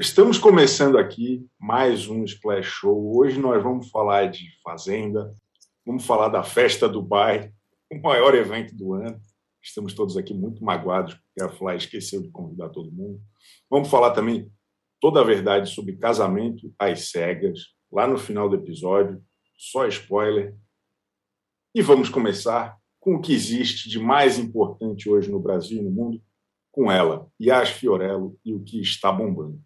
Estamos começando aqui mais um Splash Show. Hoje nós vamos falar de Fazenda, vamos falar da Festa Dubai, o maior evento do ano. Estamos todos aqui muito magoados porque a Fly esqueceu de convidar todo mundo. Vamos falar também toda a verdade sobre casamento às cegas, lá no final do episódio, só spoiler. E vamos começar com o que existe de mais importante hoje no Brasil e no mundo, com ela, Yas Fiorello e o que está bombando.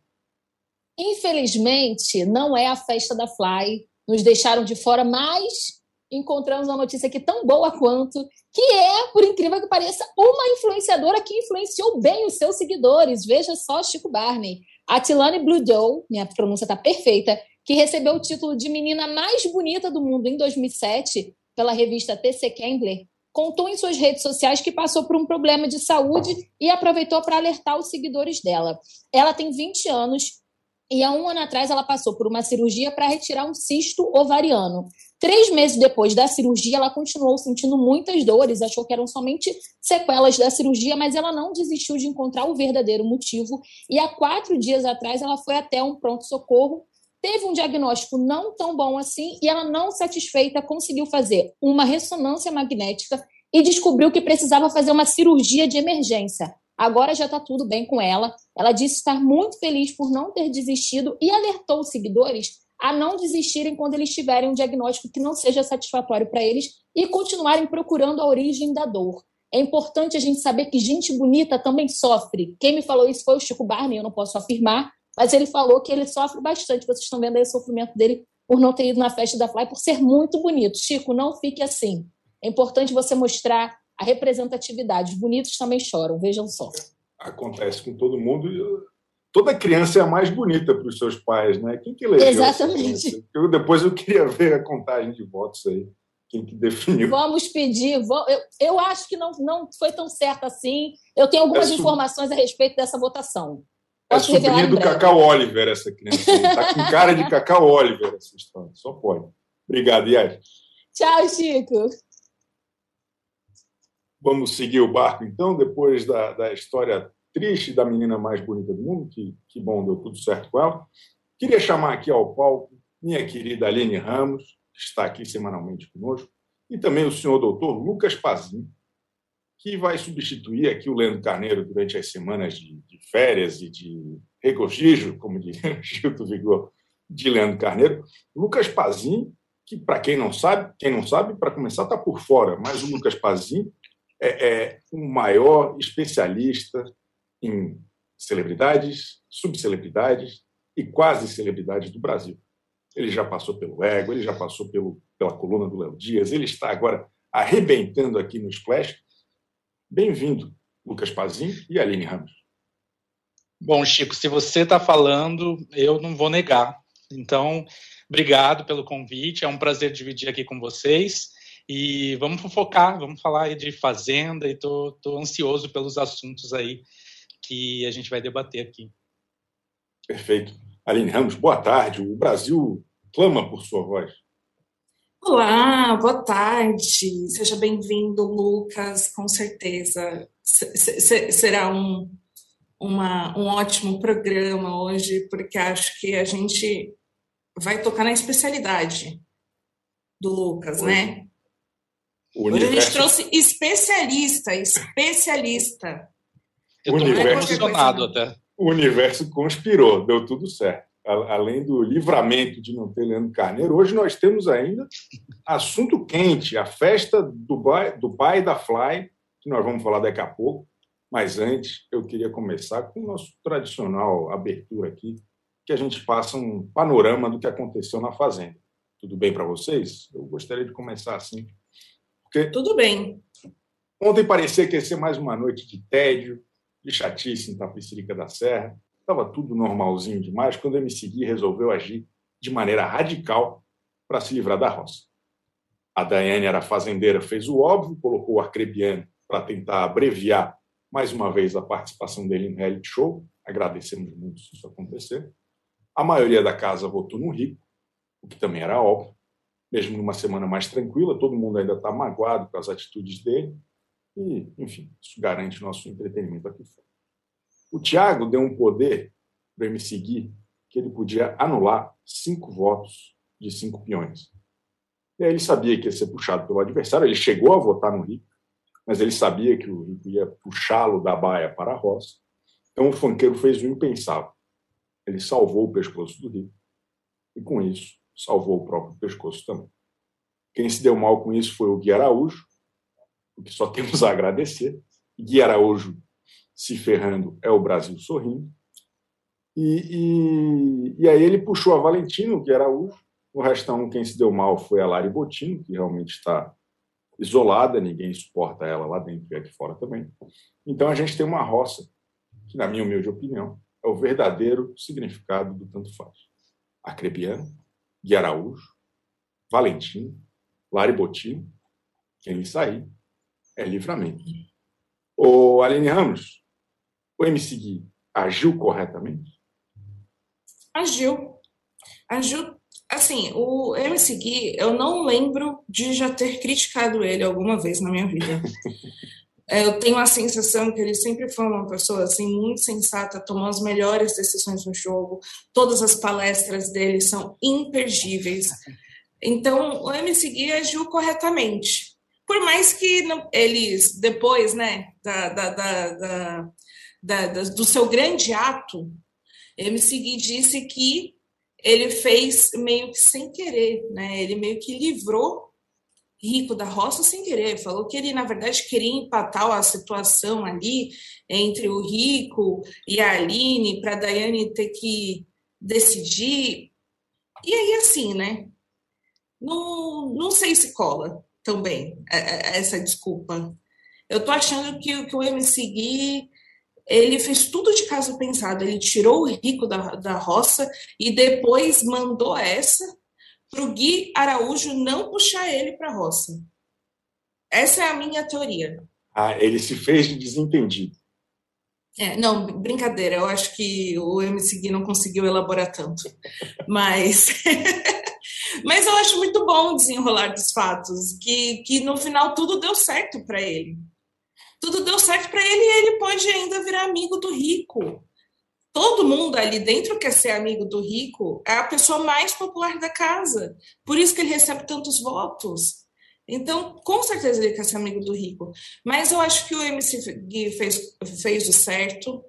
Infelizmente, não é a festa da Fly. Nos deixaram de fora, mas encontramos uma notícia aqui tão boa quanto, que é, por incrível que pareça, uma influenciadora que influenciou bem os seus seguidores. Veja só, Chico Barney. A Tilane Blue minha pronúncia está perfeita, que recebeu o título de menina mais bonita do mundo em 2007 pela revista TC Cambler, contou em suas redes sociais que passou por um problema de saúde e aproveitou para alertar os seguidores dela. Ela tem 20 anos e há um ano atrás ela passou por uma cirurgia para retirar um cisto ovariano. Três meses depois da cirurgia, ela continuou sentindo muitas dores, achou que eram somente sequelas da cirurgia, mas ela não desistiu de encontrar o verdadeiro motivo. E há quatro dias atrás, ela foi até um pronto-socorro, teve um diagnóstico não tão bom assim, e ela, não satisfeita, conseguiu fazer uma ressonância magnética e descobriu que precisava fazer uma cirurgia de emergência. Agora já está tudo bem com ela. Ela disse estar muito feliz por não ter desistido e alertou os seguidores a não desistirem quando eles tiverem um diagnóstico que não seja satisfatório para eles e continuarem procurando a origem da dor. É importante a gente saber que gente bonita também sofre. Quem me falou isso foi o Chico Barney, eu não posso afirmar, mas ele falou que ele sofre bastante. Vocês estão vendo aí o sofrimento dele por não ter ido na festa da Fly, por ser muito bonito. Chico, não fique assim. É importante você mostrar a representatividade. Os bonitos também choram, vejam só. Acontece com todo mundo. Toda criança é a mais bonita para os seus pais, né? Quem que elegeu Exatamente. Eu, depois eu queria ver a contagem de votos aí. Quem que definiu? Vamos pedir. Eu, eu acho que não, não foi tão certo assim. Eu tenho algumas é informações a respeito dessa votação. É Posso é sobrinha do Cacau Oliver, essa criança. Está com cara de Cacau Oliver essa história. Só pode. Obrigado, Yas. Tchau, Chico. Vamos seguir o barco, então, depois da, da história triste da menina mais bonita do mundo, que, que bom, deu tudo certo com ela. Queria chamar aqui ao palco minha querida Aline Ramos, que está aqui semanalmente conosco, e também o senhor doutor Lucas Pazin, que vai substituir aqui o Leandro Carneiro durante as semanas de, de férias e de regozijo, como diria Gildo Vigor, de Leandro Carneiro. Lucas Pazin, que, para quem não sabe, quem não sabe, para começar, está por fora, mas o Lucas Pazin é, é o maior especialista em celebridades, subcelebridades e quase celebridades do Brasil. Ele já passou pelo Ego, ele já passou pelo, pela coluna do Léo Dias, ele está agora arrebentando aqui no Splash. Bem-vindo, Lucas Pazin e Aline Ramos. Bom, Chico, se você está falando, eu não vou negar. Então, obrigado pelo convite, é um prazer dividir aqui com vocês. E vamos focar, vamos falar aí de fazenda e tô, tô ansioso pelos assuntos aí que a gente vai debater aqui. Perfeito. Aline Ramos, boa tarde. O Brasil clama por sua voz. Olá, boa tarde. Seja bem-vindo, Lucas. Com certeza será um, uma, um ótimo programa hoje, porque acho que a gente vai tocar na especialidade do Lucas, Oi. né? Hoje a gente trouxe especialista, especialista. Eu estou emocionado até. O universo conspirou, deu tudo certo. Além do livramento de não ter Leandro Carneiro, hoje nós temos ainda assunto quente, a festa do, do pai da Fly, que nós vamos falar daqui a pouco. Mas antes, eu queria começar com o nosso tradicional abertura aqui, que a gente passa um panorama do que aconteceu na Fazenda. Tudo bem para vocês? Eu gostaria de começar assim, porque Tudo bem. Ontem parecia que ia ser mais uma noite de tédio, de chatice em Tapicirica da Serra. Estava tudo normalzinho demais quando a MCG resolveu agir de maneira radical para se livrar da roça. A Daiane era fazendeira, fez o óbvio, colocou o Arcrebiano para tentar abreviar mais uma vez a participação dele no reality show. Agradecemos muito se isso acontecer. A maioria da casa votou no Rico, o que também era óbvio mesmo numa semana mais tranquila, todo mundo ainda está magoado com as atitudes dele, e, enfim, isso garante nosso entretenimento aqui fora. O Thiago deu um poder para me seguir que ele podia anular cinco votos de cinco peões. E aí ele sabia que ia ser puxado pelo adversário, ele chegou a votar no Rico, mas ele sabia que o Rico ia puxá-lo da baia para a roça. Então o fanqueiro fez o impensável. Ele salvou o pescoço do Rico e, com isso, salvou o próprio pescoço também. Quem se deu mal com isso foi o Gui Araújo, o que só temos a agradecer. Gui Araújo se ferrando é o Brasil sorrindo. E, e, e aí ele puxou a Valentino, Gui Araújo. No restão, quem se deu mal foi a Lari Botino, que realmente está isolada, ninguém suporta ela lá dentro e aqui fora também. Então a gente tem uma roça, que, na minha humilde opinião, é o verdadeiro significado do tanto faz. Acrebiano, Gui Araújo, Valentino, Lari Botino, quem sair é livramento. O Aline Ramos, o MC Gui agiu corretamente? Agiu. Agiu. Assim, o MC Gui, eu não lembro de já ter criticado ele alguma vez na minha vida. É, eu tenho a sensação que ele sempre foi uma pessoa assim muito sensata, tomou as melhores decisões no jogo. Todas as palestras dele são imperdíveis. Então, o MC Gui agiu corretamente. Por mais que não, eles, depois né, da, da, da, do seu grande ato, MC Gui disse que ele fez meio que sem querer, né? ele meio que livrou Rico da Roça sem querer. Falou que ele, na verdade, queria empatar a situação ali entre o Rico e a Aline, para a Daiane ter que decidir. E aí, assim, né? Não, não sei se cola também é, é, essa desculpa. Eu tô achando que, que o MC Gui ele fez tudo de caso pensado. Ele tirou o rico da, da roça e depois mandou essa para o Gui Araújo não puxar ele para a roça. Essa é a minha teoria. Ah, ele se fez de desentendido. É, não, brincadeira. Eu acho que o MC Gui não conseguiu elaborar tanto. Mas Mas eu acho muito bom o desenrolar dos fatos, que, que no final tudo deu certo para ele. Tudo deu certo para ele e ele pode ainda virar amigo do rico. Todo mundo ali dentro quer ser amigo do rico, é a pessoa mais popular da casa. Por isso que ele recebe tantos votos. Então, com certeza ele quer ser amigo do rico. Mas eu acho que o MC Gui fez, fez o certo,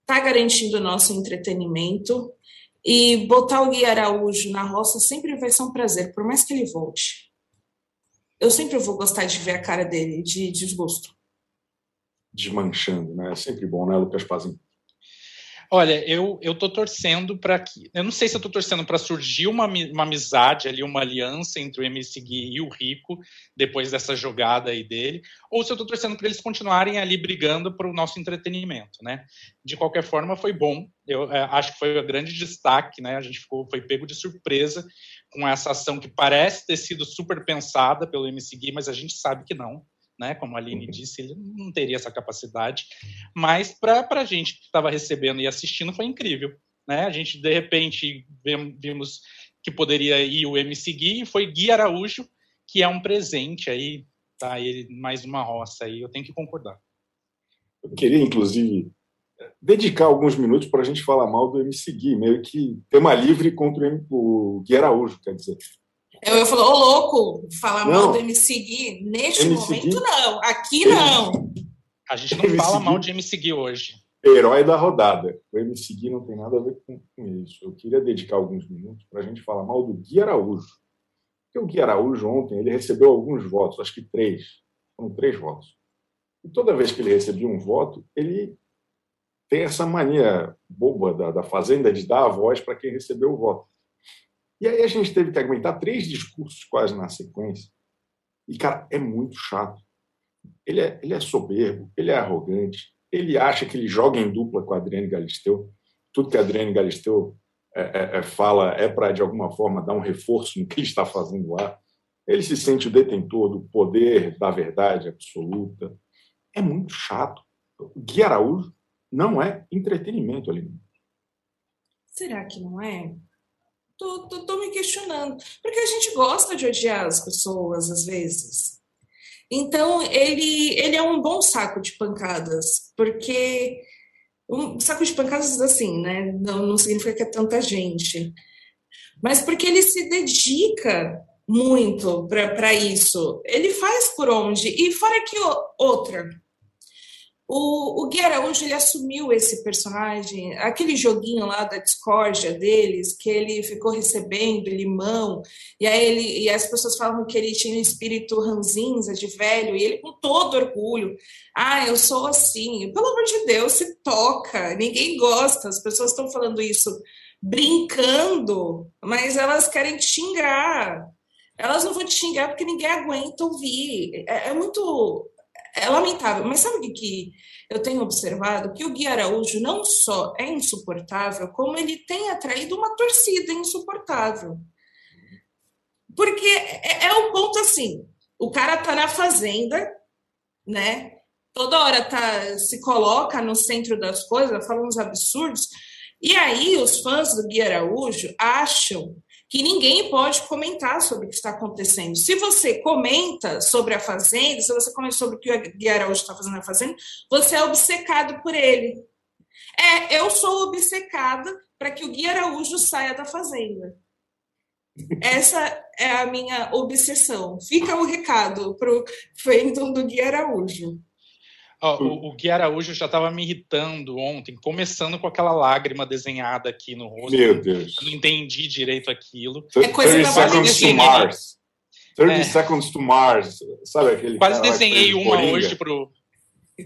está garantindo o nosso entretenimento. E botar o Gui Araújo na roça sempre vai ser um prazer, por mais que ele volte. Eu sempre vou gostar de ver a cara dele de desgosto. Desmanchando, né? É sempre bom, né, Lucas Pazinho? Olha, eu eu tô torcendo para que, eu não sei se eu tô torcendo para surgir uma, uma amizade ali, uma aliança entre o MC Gui e o Rico depois dessa jogada aí dele, ou se eu tô torcendo para eles continuarem ali brigando para o nosso entretenimento, né? De qualquer forma, foi bom. Eu é, acho que foi o grande destaque, né? A gente ficou foi pego de surpresa com essa ação que parece ter sido super pensada pelo MC Gui, mas a gente sabe que não né? Como a Aline disse, ele não teria essa capacidade. Mas para a gente que estava recebendo e assistindo foi incrível, né? A gente de repente vimos que poderia ir o MC Gui e foi Gui Araújo, que é um presente aí, tá? Ele mais uma roça aí, eu tenho que concordar. Eu queria inclusive dedicar alguns minutos para a gente falar mal do MC Gui, meio que tema livre contra o Gui Araújo, quer dizer. Eu, eu falo, ô louco, falar não. mal do MC Gui, neste MC momento Gui? não, aqui não. A gente não MC fala Gui? mal de MC Gui hoje. Herói da rodada. O MC Gui não tem nada a ver com, com isso. Eu queria dedicar alguns minutos para a gente falar mal do Gui Araújo. Porque o Gui Araújo ontem ele recebeu alguns votos, acho que três. Foram três votos. E toda vez que ele recebia um voto, ele tem essa mania boba da, da Fazenda de dar a voz para quem recebeu o voto. E aí a gente teve que aguentar três discursos quase na sequência. E, cara, é muito chato. Ele é, ele é soberbo, ele é arrogante, ele acha que ele joga em dupla com a Adriane Galisteu. Tudo que a Adriane Galisteu é, é, é fala é para, de alguma forma, dar um reforço no que ele está fazendo lá. Ele se sente o detentor do poder da verdade absoluta. É muito chato. O Gui Araújo não é entretenimento ali. Será que não é? Tô, tô, tô me questionando. Porque a gente gosta de odiar as pessoas, às vezes. Então, ele, ele é um bom saco de pancadas, porque um saco de pancadas assim, né? Não, não significa que é tanta gente. Mas porque ele se dedica muito para isso. Ele faz por onde. E fora que outra, o, o Gui Araújo ele assumiu esse personagem, aquele joguinho lá da discórdia deles, que ele ficou recebendo limão, e aí ele e as pessoas falavam que ele tinha um espírito ranzinza de velho, e ele com todo orgulho, ah, eu sou assim, pelo amor de Deus, se toca, ninguém gosta, as pessoas estão falando isso brincando, mas elas querem te xingar. Elas não vão te xingar porque ninguém aguenta ouvir. É, é muito é lamentável, mas sabe o que eu tenho observado? Que o Gui Araújo não só é insuportável, como ele tem atraído uma torcida insuportável. Porque é, é um ponto assim: o cara tá na fazenda, né? Toda hora tá, se coloca no centro das coisas, fala uns absurdos, e aí os fãs do Gui Araújo acham que ninguém pode comentar sobre o que está acontecendo. Se você comenta sobre a Fazenda, se você comenta sobre o que o Gui Araújo está fazendo na Fazenda, você é obcecado por ele. É, eu sou obcecada para que o Gui Araújo saia da Fazenda. Essa é a minha obsessão. Fica o recado para o fandom do Gui Araújo. Oh, o, o Gui Araújo já estava me irritando ontem, começando com aquela lágrima desenhada aqui no rosto. Meu Deus. Eu não entendi direito aquilo. É coisa 30 Seconds to Mars. 30 é. Seconds to Mars. Sabe aquele Quase desenhei uma hoje pro,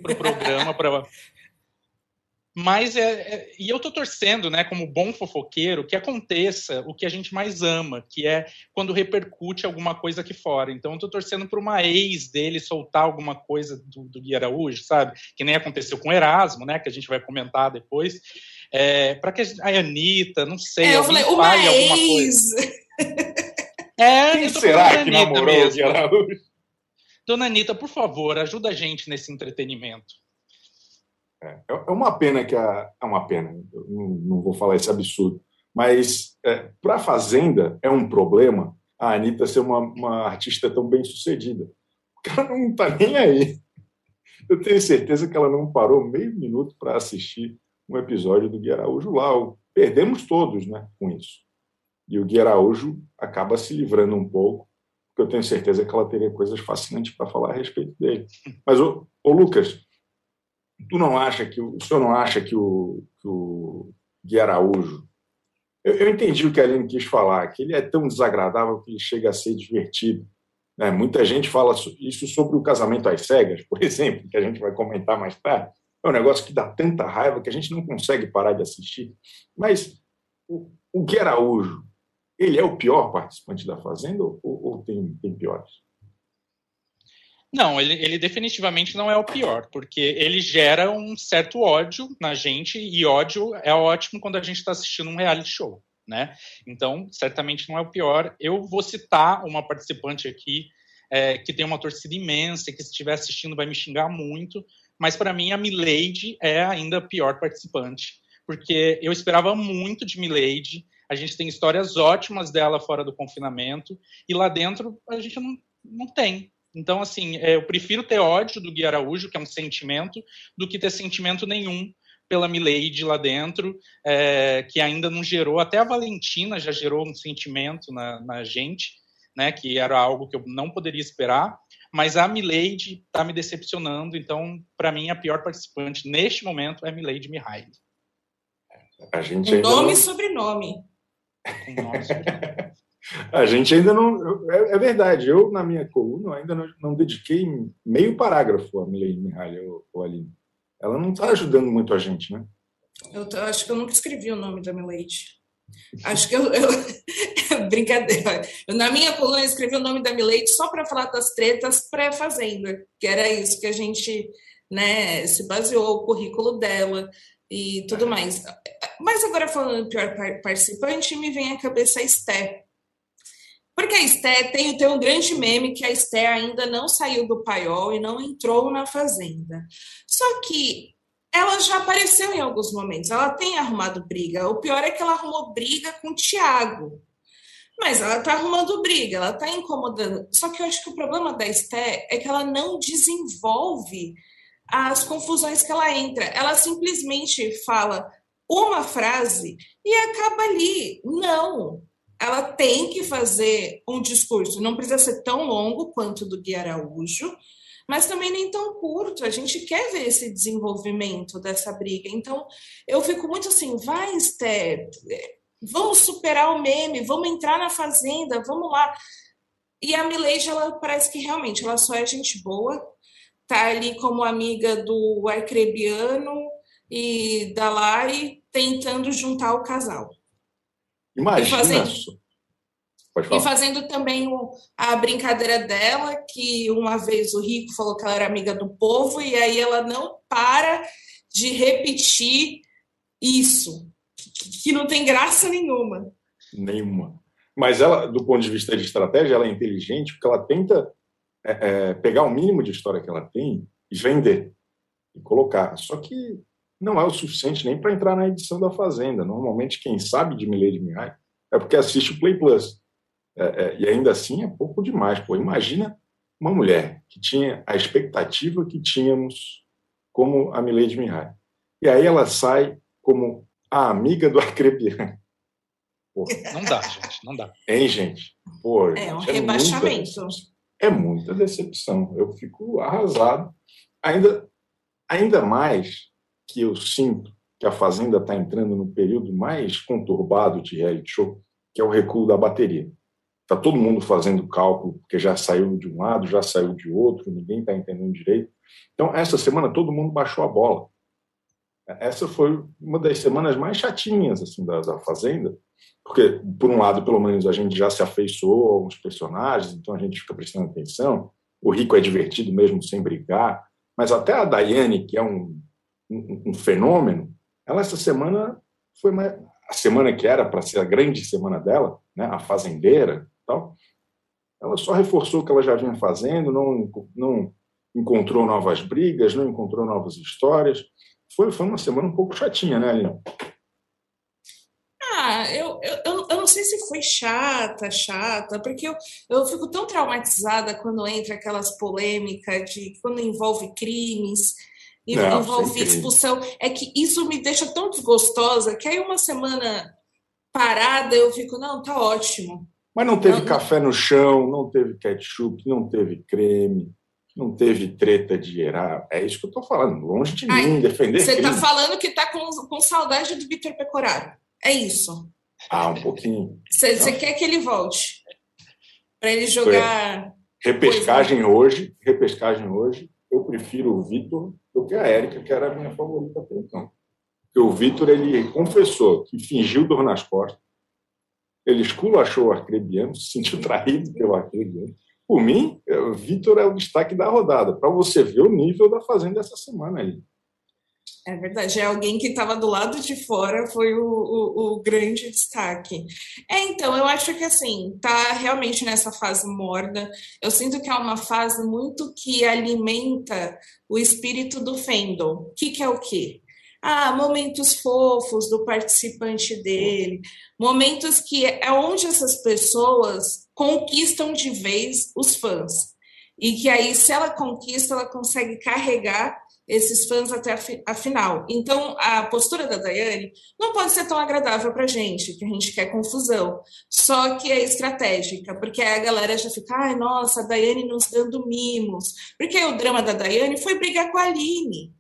pro programa para mas é, é, e eu tô torcendo, né, como bom fofoqueiro, que aconteça o que a gente mais ama, que é quando repercute alguma coisa aqui fora. Então eu tô torcendo para uma ex dele soltar alguma coisa do, do Gui Araújo, sabe? Que nem aconteceu com o Erasmo, né, que a gente vai comentar depois. É, para que a, Anitta, não sei, é, eu falei, uma ex. É, Quem será que namorou mesmo. o Gui Araújo? Dona Anitta, por favor, ajuda a gente nesse entretenimento. É, é uma pena que a. É uma pena, não, não, vou falar esse absurdo, mas é, para a Fazenda é um problema a Anitta ser uma, uma artista tão bem sucedida. Porque ela não está nem aí. Eu tenho certeza que ela não parou meio minuto para assistir um episódio do Gui Araújo lá. Perdemos todos né, com isso. E o Gui Araújo acaba se livrando um pouco, porque eu tenho certeza que ela teria coisas fascinantes para falar a respeito dele. Mas, ô, ô Lucas, tu não acha que o senhor não acha que o, que o Gui Araújo eu, eu, entendi o que a Aline quis falar, que ele é tão desagradável que ele chega a ser divertido. Né? Muita gente fala isso sobre o casamento às cegas, por exemplo, que a gente vai comentar mais tarde. É um negócio que dá tanta raiva que a gente não consegue parar de assistir. Mas o, o Gui Araújo, ele é o pior participante da Fazenda ou, ou tem, tem piores? Não, ele, ele, definitivamente não é o pior, porque ele gera um certo ódio na gente, e ódio é ótimo quando a gente está assistindo um reality show, né? Então, certamente não é o pior. Eu vou citar uma participante aqui é, que tem uma torcida imensa, e que se estiver assistindo vai me xingar muito, mas para mim a Milady é ainda a pior participante, porque eu esperava muito de Milady, a gente tem histórias ótimas dela fora do confinamento, e lá dentro a gente não, não tem, então, assim, é, eu prefiro ter ódio do Gui Araújo, que é um sentimento, do que ter sentimento nenhum pela Milady lá dentro, é, que ainda não gerou, até a Valentina já gerou um sentimento na, na gente, né, que era algo que eu não poderia esperar, mas a Milady está me decepcionando, então, para mim, a pior participante neste momento é a Milady Mihaly. A gente nome não... e sobrenome. Com nome e sobrenome. A gente ainda não. É, é, verdade, eu, na minha coluna, ainda não, não dediquei meio parágrafo a Milene Mihaly ou Aline. Ela não está ajudando muito a gente, né? Eu, eu, acho que eu nunca escrevi o nome da Milady. Acho que eu. eu brincadeira. Eu, na minha coluna, eu escrevi o nome da Milady só para falar das tretas pré-fazenda, que era isso que a gente né, se baseou, o currículo dela e tudo mais. Mas agora, falando pior participante, me vem à cabeça a Esté porque a Esté tem, tem um grande meme que a Esté ainda não saiu do paiol e não entrou na fazenda. Só que ela já apareceu em alguns momentos, ela tem arrumado briga. O pior é que ela arrumou briga com o Tiago. Mas ela está arrumando briga, ela está incomodando. Só que eu acho que o problema da Esté é que ela não desenvolve as confusões que ela entra. Ela simplesmente fala uma frase e acaba ali. Não, ela tem que fazer um discurso. Não precisa ser tão longo quanto do Gui Araújo, mas também nem tão curto. A gente quer ver esse desenvolvimento dessa briga. Então, eu fico muito assim, vai, Esther, vamos superar o meme, vamos entrar na fazenda, vamos lá. E a Milady, ela parece que realmente ela só é gente boa, tá ali como amiga do Arcrebiano e da Lari, tentando juntar o casal. Imagina e fazendo, e fazendo também o, a brincadeira dela, que uma vez o Rico falou que ela era amiga do povo, e aí ela não para de repetir isso, que, que não tem graça nenhuma. Nenhuma. Mas ela, do ponto de vista de estratégia, ela é inteligente porque ela tenta é, é, pegar o mínimo de história que ela tem e vender e colocar. Só que não é o suficiente nem para entrar na edição da Fazenda. Normalmente, quem sabe de Milady Mihai é porque assiste o Play Plus. É, é, e ainda assim é pouco demais. Pô, imagina uma mulher que tinha a expectativa que tínhamos como a Milady Mihai. E aí ela sai como a amiga do Arcrebiano. Não dá, gente, não dá. Hein, gente? Pô, é um é rebaixamento. Muita, é muita decepção. Eu fico arrasado. Ainda, ainda mais que eu sinto que a Fazenda está entrando no período mais conturbado de reality show, que é o recuo da bateria. Está todo mundo fazendo cálculo, porque já saiu de um lado, já saiu de outro, ninguém está entendendo direito. Então, essa semana, todo mundo baixou a bola. Essa foi uma das semanas mais chatinhas assim da, da Fazenda, porque, por um lado, pelo menos a gente já se afeiçoou a alguns personagens, então a gente fica prestando atenção. O Rico é divertido mesmo sem brigar, mas até a Daiane, que é um, um, um fenômeno, ela essa semana foi uma, a semana que era para ser a grande semana dela, né, a fazendeira, tal. Ela só reforçou o que ela já vinha fazendo, não, não encontrou novas brigas, não encontrou novas histórias. Foi, foi uma semana um pouco chatinha, né, Aline? Ah, eu, eu, eu não sei se foi chata, chata, porque eu, eu fico tão traumatizada quando entra aquelas polêmicas de quando envolve crimes, não, envolve expulsão. É que isso me deixa tão desgostosa que aí uma semana parada eu fico, não, tá ótimo. Mas não teve não, café no chão, não teve ketchup, não teve creme, não teve treta de gerar. É isso que eu estou falando, longe de Ai, mim defender. Você está falando que está com, com saudade do Vitor Pecoraro. É isso. Ah, um pouquinho. Você quer que ele volte? Para ele jogar. Repescagem hoje, repescagem hoje, eu prefiro o Vitor do que a Érica, que era a minha favorita até então. Porque o Vitor, ele confessou que fingiu dor nas costas, ele esculachou o arcrebiano, se sentiu traído pelo arcrebiano. Por mim, o Vitor é o destaque da rodada, para você ver o nível da Fazenda essa semana aí. É verdade, é alguém que estava do lado de fora foi o, o, o, grande destaque. É, então, eu acho que assim, tá realmente nessa fase morna. Eu sinto que é uma fase muito que alimenta o espírito do fandom. O que, que é o quê? Ah, momentos fofos do participante dele, momentos que é onde essas pessoas conquistam de vez os fãs. E que aí, se ela conquista, ela consegue carregar esses fãs até a, final. Então, a postura da Daiane não pode ser tão agradável para a gente, que a gente quer confusão. Só que é estratégica, porque a galera já fica, ai, nossa, a Daiane nos dando mimos. Porque o drama da Daiane foi brigar com a Aline.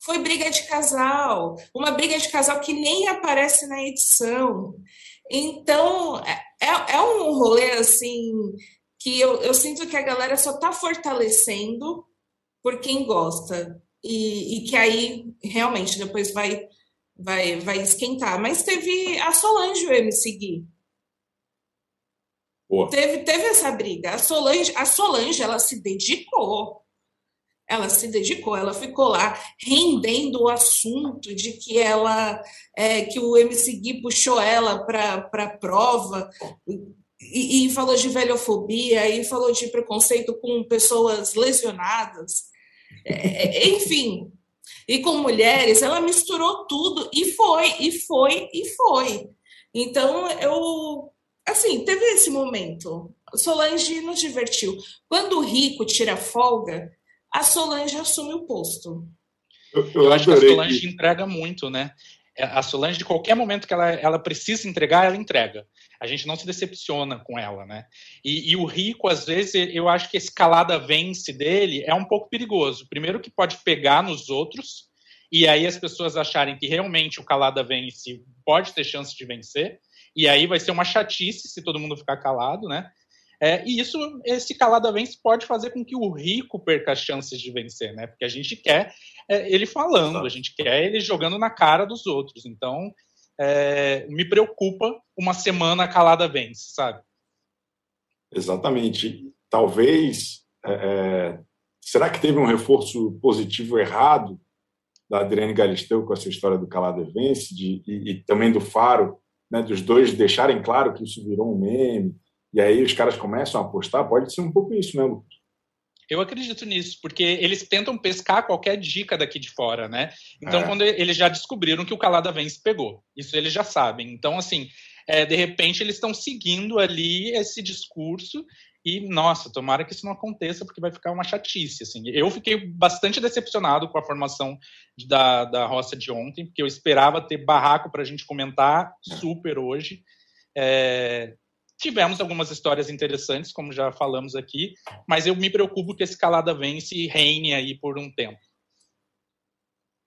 Foi briga de casal, uma briga de casal que nem aparece na edição. Então, é, é, é um rolê assim que eu, eu sinto que a galera só está fortalecendo por quem gosta e, e que aí realmente depois vai, vai, vai esquentar. Mas teve a Solange o MC Gui. Teve, teve essa briga. A Solange, a Solange, ela se dedicou. Ela se dedicou, ela ficou lá rendendo o assunto de que ela é, que o MC Gui puxou ela para a prova e, e, falou de velhofobia e falou de preconceito com pessoas lesionadas. É, enfim, e com mulheres, ela misturou tudo e foi, e foi, e foi. Então, eu, assim, teve esse momento. Solange nos divertiu. Quando o rico tira folga, a Solange assume o posto. Eu, eu, eu acho que a Solange que... entrega muito, né? É, a Solange, de qualquer momento que ela, ela precisa entregar, ela entrega. A gente não se decepciona com ela, né? E, e, o rico, às vezes, eu acho que esse calada vence dele é um pouco perigoso. Primeiro que pode pegar nos outros, e aí as pessoas acharem que realmente o calada vence, pode ter chance de vencer, e aí vai ser uma chatice se todo mundo ficar calado, né? É, e isso, esse calada vence pode fazer com que o rico perca as chances de vencer, né? Porque a gente quer é, ele falando, a gente quer ele jogando na cara dos outros. Então, é, me preocupa uma semana calada vence, sabe? Exatamente. Talvez. É, é, será que teve um reforço positivo errado da Adriane Galisteu com essa história do calada vence de, e, e também do Faro, né, dos dois deixarem claro que isso virou um meme? E aí os caras começam a apostar, pode ser um pouco isso, né, Lucas? Eu acredito nisso, porque eles tentam pescar qualquer dica daqui de fora, né? Então, é. quando eles já descobriram que o Calada Vence pegou, isso eles já sabem. Então, assim, é, de repente eles estão seguindo ali esse discurso e, nossa, tomara que isso não aconteça, porque vai ficar uma chatice, assim. Eu fiquei bastante decepcionado com a formação da, da roça de ontem, porque eu esperava ter barraco para a gente comentar super hoje. É, Tivemos algumas histórias interessantes, como já falamos aqui, mas eu me preocupo que esse calada vence e reine aí por um tempo.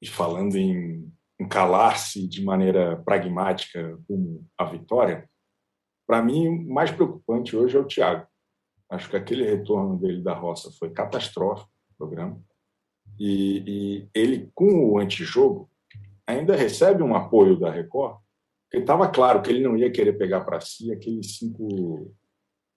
E falando em, calar-se de maneira pragmática como a vitória, para mim o mais preocupante hoje é o Thiago. Acho que aquele retorno dele da roça foi catastrófico no programa. E, e ele, com o antijogo, ainda recebe um apoio da Record porque estava claro que ele não ia querer pegar para si aqueles cinco.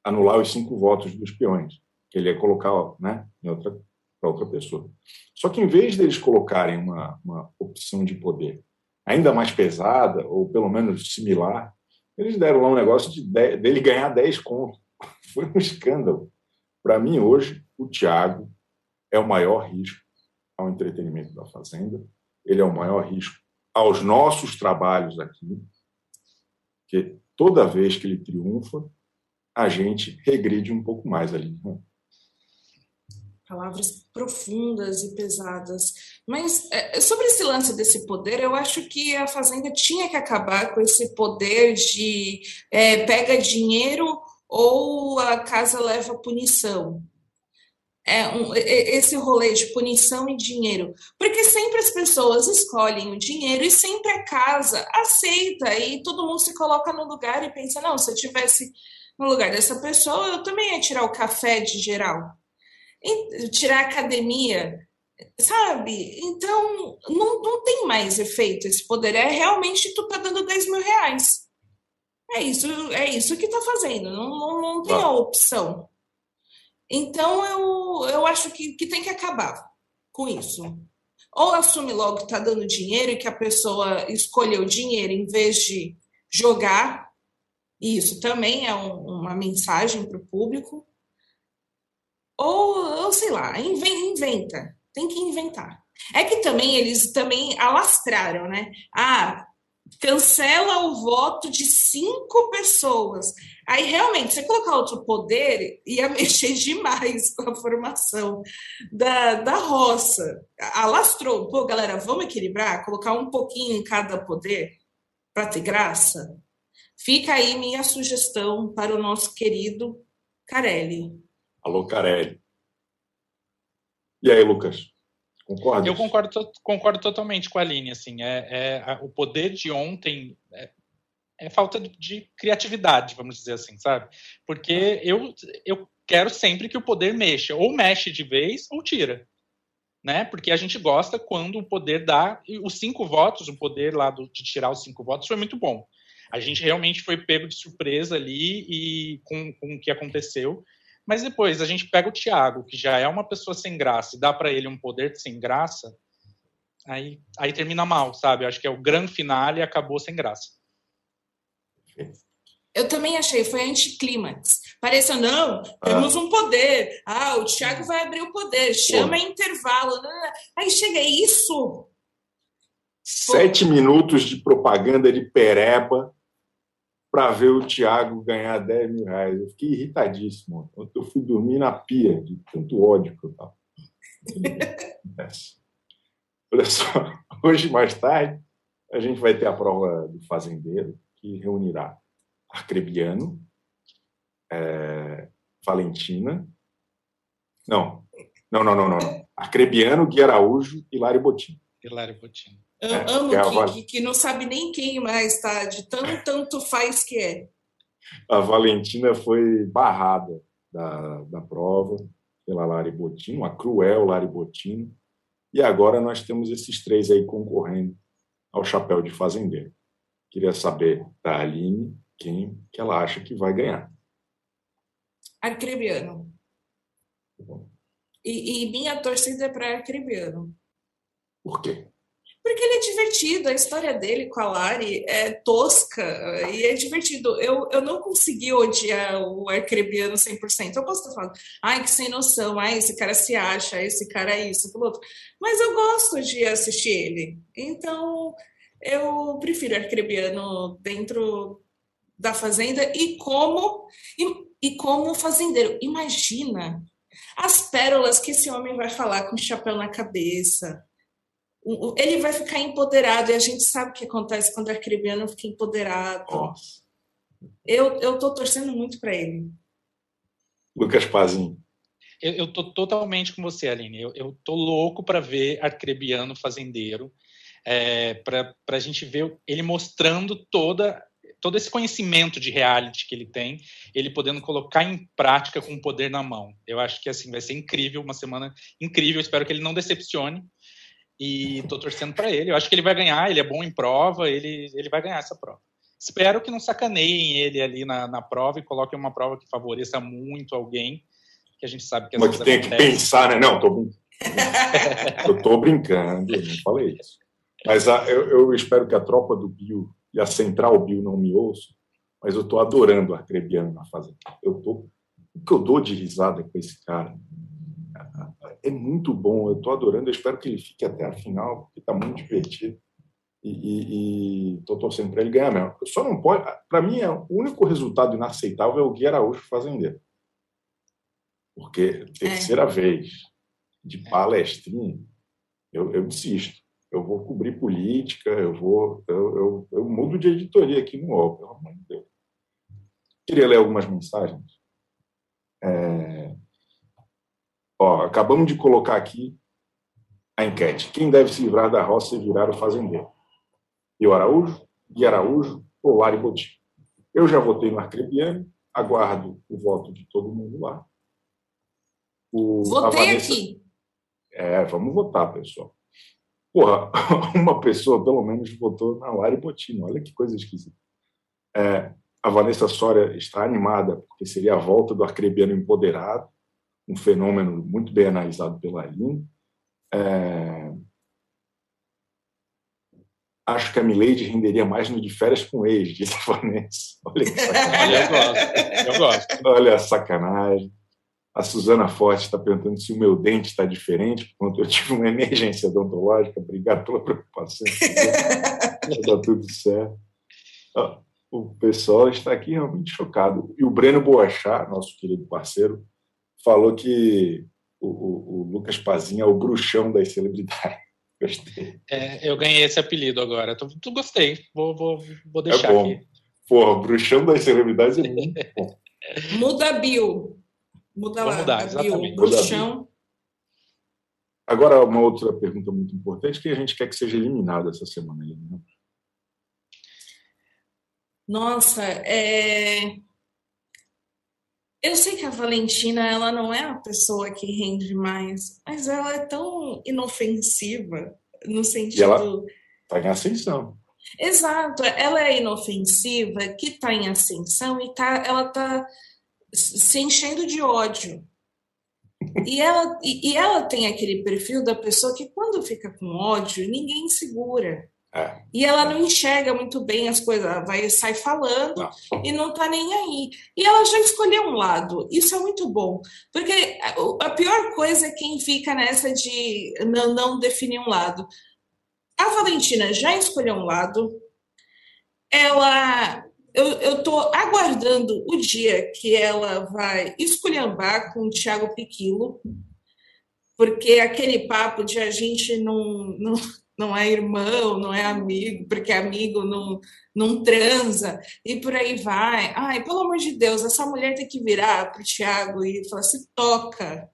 anular os cinco votos dos peões, que ele ia colocar né, em outra, para outra pessoa. Só que, em vez deles colocarem uma, uma opção de poder ainda mais pesada, ou pelo menos similar, eles deram lá um negócio de dele ganhar 10 contos. Foi um escândalo. Para mim, hoje, o Tiago é o maior risco ao entretenimento da Fazenda, ele é o maior risco aos nossos trabalhos aqui, porque toda vez que ele triunfa, a gente regride um pouco mais ali. Né? Palavras profundas e pesadas. Mas é, sobre esse lance desse poder, eu acho que a Fazenda tinha que acabar com esse poder de é, pega dinheiro ou a casa leva punição é um, esse rolê de punição e dinheiro, porque sempre as pessoas escolhem o dinheiro e sempre a casa aceita e todo mundo se coloca no lugar e pensa, não, se eu tivesse no lugar dessa pessoa, eu também ia tirar o café de geral, e, tirar a academia, sabe? Então, não, não tem mais efeito esse poder, é realmente tu tá dando 10 mil reais. É isso, é isso que tá fazendo, não, não, não tem a opção. Então, eu, eu acho que, que tem que acabar com isso. Ou assume logo que está dando dinheiro e que a pessoa escolheu dinheiro em vez de jogar. E isso também é um, uma mensagem para o público. Ou, ou, sei lá, inventa. Tem que inventar. É que também eles também alastraram, né? Ah, cancela o voto de cinco pessoas. Aí, realmente, você colocar outro poder ia mexer demais com a formação da, da roça. Alastrou. Pô, galera, vamos equilibrar? Colocar um pouquinho em cada poder para ter graça? Fica aí minha sugestão para o nosso querido Carelli. Alô, Carelli. E aí, Lucas? Concordo. Eu concordo, concordo totalmente com a Aline. Assim, é, é o poder de ontem é, é, falta de criatividade, vamos dizer assim, sabe? Porque eu, eu quero sempre que o poder mexa, ou mexe de vez ou tira. Né? Porque a gente gosta quando o poder dá. Os cinco votos, o poder lá do, de tirar os cinco votos foi muito bom. A gente realmente foi pego de surpresa ali e com, com o que aconteceu. Mas depois a gente pega o Thiago, que já é uma pessoa sem graça, e dá para ele um poder sem graça, aí, aí termina mal, sabe? Acho que é o grande final e acabou sem graça. Eu também achei, foi anticlímax. Pareceu, não, temos ah. um poder. Ah, o Thiago vai abrir o poder, chama Pô. intervalo. Aí chega isso. Sete Pô. minutos de propaganda de pereba para ver o Thiago ganhar 10 mil reais. Eu fiquei irritadíssimo. Eu fui dormir na pia de tanto ódio que eu tava. Olha só, hoje mais tarde a gente vai ter a prova do fazendeiro, que reunirá Arcrebiano, é, Valentina. Não, não, não, não, não. Arcrebiano, Gui Araújo e Lari Botim. Hilário Botim. É, amo que é que, que, que não sabe nem quem mais, tá? De tanto, tanto faz que é. A Valentina foi barrada da, da prova pela Lari Bottino, a cruel Lari Bottino, e agora nós temos esses três aí concorrendo ao chapéu de fazendeiro. Queria saber da Aline quem que ela acha que vai ganhar. Arcrebiano. E, e minha torcida é para Arcrebiano. Por quê? Porque ele é divertido, a história dele com a Lari é tosca e é divertido. Eu, eu não consegui odiar o Arcrebiano 100%. Eu posso estar falando, ai, que sem noção, ai, esse cara se acha, esse cara é isso, aquilo outro. Mas eu gosto de assistir ele. Então, eu prefiro Arcrebiano dentro da Fazenda e como, e, e como fazendeiro. Imagina as pérolas que esse homem vai falar com o chapéu na cabeça ele vai ficar empoderado e a gente sabe o que acontece quando o arcrebiano fica empoderado. Eu eu tô torcendo muito para ele. Lucas Pazinho. Eu, eu tô totalmente com você, Aline. Eu, eu tô louco para ver Arcrebiano fazendeiro, é, para a gente ver ele mostrando toda todo esse conhecimento de reality que ele tem, ele podendo colocar em prática com o poder na mão. Eu acho que assim vai ser incrível, uma semana incrível. Espero que ele não decepcione e tô torcendo para ele. Eu acho que ele vai ganhar. Ele é bom em prova, ele ele vai ganhar essa prova. Espero que não sacaneiem ele ali na, na prova e coloquem uma prova que favoreça muito alguém, que a gente sabe que às Mas vezes que tem que pensar, né? Não, tô eu tô brincando, eu não falei isso. Mas a- eu, eu espero que a tropa do Bill e a Central Bill não me ouçam, mas eu tô adorando o Arcrebiano na fazenda. Eu tô, o que eu dou de risada com esse cara é muito bom, eu tô adorando, eu espero que ele fique até a final, porque tá muito divertido. E, e, e tô torcendo para ele ganhar mesmo. Só não pode. Para mim, é, o único resultado inaceitável é o Gui Araújo fazendeiro. Porque terceira vez de palestrinha, eu, eu insisto. Eu vou cobrir política, eu vou. Eu, eu, eu mudo de editoria aqui no UOL, pelo amor de Deus. Queria ler algumas mensagens. É, Ó, acabamos de colocar aqui a enquete. Quem deve se livrar da roça e virar o fazendeiro? Rio Araújo, Gui Araújo ou Lari Botim? Eu já votei no Arcrebiano, aguardo o voto de todo mundo lá. O, Votei Vanessa- aqui. É, vamos votar, pessoal. Porra, uma pessoa pelo menos votou na Lari Botino. Olha que coisa esquisita. É, a Vanessa Soria está animada, porque seria a volta do arcrebiano empoderado, um fenômeno muito bem analisado pela Aline. É, acho que a Milady renderia mais no de férias com ex, disse a Vanessa. Olha que sacanagem. Eu gosto. Eu gosto. Olha a sacanagem. A Suzana Forte está perguntando se o meu dente está diferente, porque eu tive uma emergência odontológica. Obrigado pela preocupação. Está tudo certo. O pessoal está aqui realmente chocado. E o Breno Boachá, nosso querido parceiro, falou que o, o- o Lucas Pazinha é o bruxão das celebridades. Gostei. É, eu ganhei esse apelido agora. Tu, tu gostei. Vou, vou, vou deixar é bom. aqui. Porra, bruxão das celebridades é muito bom. Muda a bio. Muda Vou lá. mudar, exatamente. Bruxão. Agora, uma outra pergunta muito importante, que a gente quer que seja eliminado essa semana. Né? Nossa, é... eu sei que a Valentina ela não é a pessoa que rende mais, mas ela é tão inofensiva no sentido. ela- Está em ascensão. Exato, ela é inofensiva, que está em ascensão e tá, ela está se enchendo de ódio. E ela, e, e ela tem aquele perfil da pessoa que, quando fica com ódio, ninguém segura. É. E ela não enxerga muito bem as coisas, ela vai sai falando Não. e não tá nem aí. E ela já escolheu um lado. Isso é muito bom, porque a, pior coisa é quem fica nessa de não, não definir um lado. A Valentina já escolheu um lado. Ela eu, tô aguardando o dia que ela vai esculhambar com o Thiago Piquilo, porque aquele papo de a gente não, não, não é irmão, não é amigo, porque amigo não, não transa, e por aí vai. Ai, pelo amor de Deus, essa mulher tem que virar para o Tiago e falar: se toca,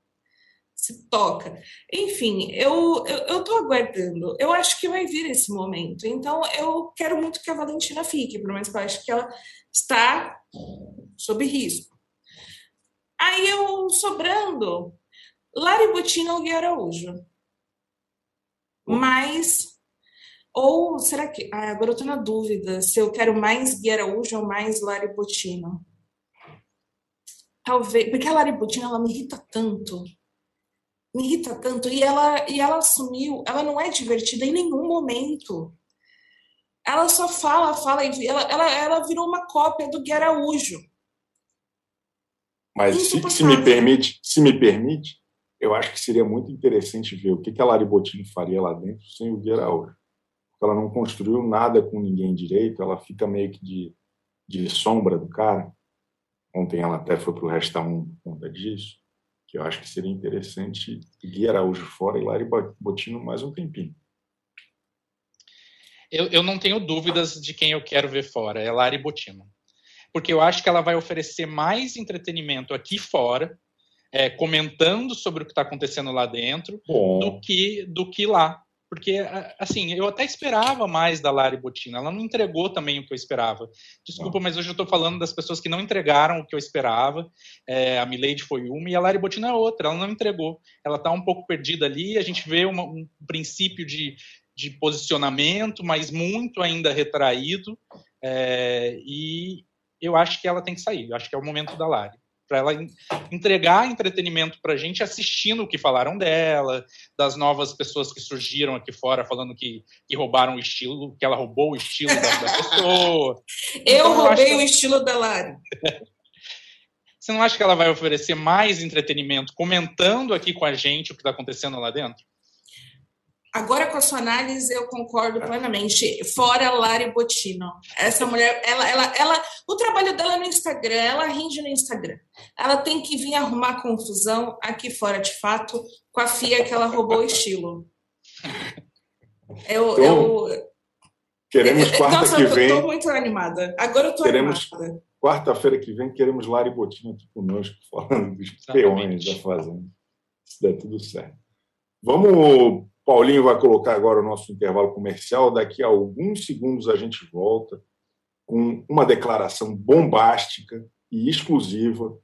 se toca. Enfim, eu estou aguardando. Eu acho que vai vir esse momento. Então, eu quero muito que a Valentina fique, pelo menos eu acho que ela está sob risco. Aí eu sobrando, Lari ou Gui Araújo. Mas. Ou será que. Ah, agora eu estou na dúvida se eu quero mais Gui Araújo ou mais Lari Botino. Talvez. Porque a Lari Botino ela me irrita tanto. Me irrita tanto. E ela, e ela assumiu. Ela não é divertida em nenhum momento. Ela só fala, fala. E ela, ela, ela virou uma cópia do Gui Araújo. Mas se, se, me permite, se me permite, eu acho que seria muito interessante ver o que, que a Lari Bottini faria lá dentro sem o Araújo. Porque ela não construiu nada com ninguém direito, ela fica meio que de, de sombra do cara. Ontem ela até foi para o Resta 1 por conta disso, que eu acho que seria interessante Gui Araújo fora e Lari Bottini mais um tempinho. Eu, eu não tenho dúvidas de quem eu quero ver fora, é Lari Bottino. Porque eu acho que ela vai oferecer mais entretenimento aqui fora, é, comentando sobre o que está acontecendo lá dentro do que, do que lá. Porque, assim, eu até esperava mais da Lari Botina. Ela não entregou também o que eu esperava. Desculpa, mas hoje eu estou falando das pessoas que não entregaram o que eu esperava. É, a Milady foi uma e a Lari Botina é outra. Ela não entregou. Ela está um pouco perdida ali. A gente vê uma, um princípio de, de posicionamento, mas muito ainda retraído. É, e eu acho que ela tem que sair. Eu acho que é o momento da Lari para ela entregar entretenimento para a gente assistindo o que falaram dela, das novas pessoas que surgiram aqui fora falando que, que roubaram o estilo, que ela roubou o estilo da, da pessoa. eu então, roubei eu o estilo da Lari. Você não acha que ela vai oferecer mais entretenimento comentando aqui com a gente o que está acontecendo lá dentro? Agora, com a sua análise, eu concordo plenamente. Fora Lari Botino. Essa mulher, ela, ela, ela, o trabalho dela é no Instagram, ela rende no Instagram. Ela tem que vir arrumar confusão aqui fora, de fato, com a FIA que ela roubou o estilo. Eu, então, eu, queremos quarta nossa, que vem. Estou muito animada. Agora eu estou queremos, animada. Quarta-feira que vem, queremos Lari Botino aqui conosco, falando dos peões da Fazenda. Se der tudo certo. Vamos Paulinho vai colocar agora o nosso intervalo comercial. Daqui a alguns segundos a gente volta com uma declaração bombástica e exclusiva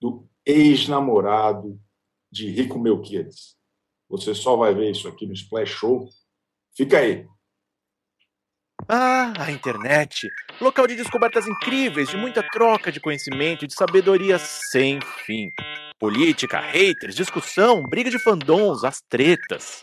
do ex-namorado de Rico Melquiades. Você só vai ver isso aqui no Splash Show. Fica aí. Ah, a internet! Local de descobertas incríveis, de muita troca de conhecimento e de sabedoria sem fim. Política, haters, discussão, briga de fandons, as tretas.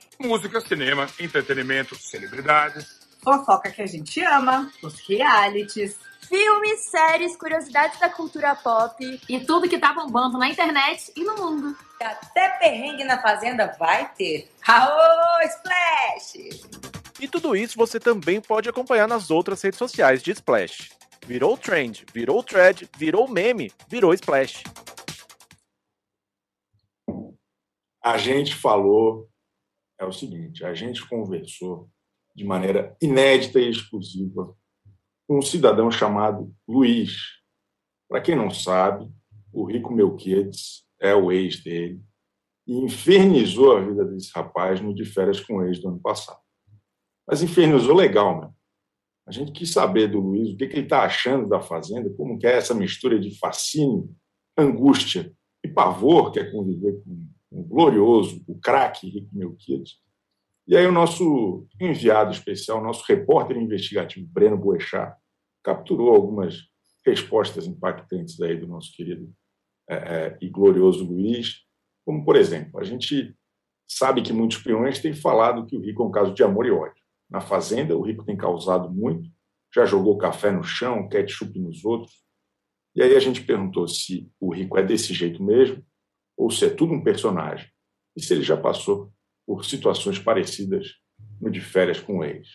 Música, cinema, entretenimento, celebridades. Fofoca que a gente ama, os realities. Filmes, séries, curiosidades da cultura pop. E tudo que tá bombando na internet e no mundo. Até perrengue na fazenda vai ter. Aô, Splash! E tudo isso você também pode acompanhar nas outras redes sociais de Splash. Virou trend, virou thread, virou meme, virou Splash. A gente falou é o seguinte: a gente conversou de maneira inédita e exclusiva com um cidadão chamado Luiz. Para quem não sabe, o Rico Melquiades é o ex dele e infernizou a vida desse rapaz no de férias com o ex do ano passado. Mas infernizou legal, né? A gente quis saber do Luiz o que, que ele está achando da Fazenda, como que é essa mistura de fascínio, angústia e pavor que é conviver com um glorioso, o craque Rico Melquiades. E aí o nosso enviado especial, nosso repórter investigativo, Breno Boechat, capturou algumas respostas impactantes aí do nosso querido é, é, e glorioso Luiz, como, por exemplo, a gente sabe que muitos peões têm falado que o Rico é um caso de amor e ódio. Na Fazenda, o Rico tem causado muito, já jogou café no chão, ketchup nos outros. E aí a gente perguntou se o Rico é desse jeito mesmo ou se é tudo um personagem e se ele já passou por situações parecidas no de férias com o ex.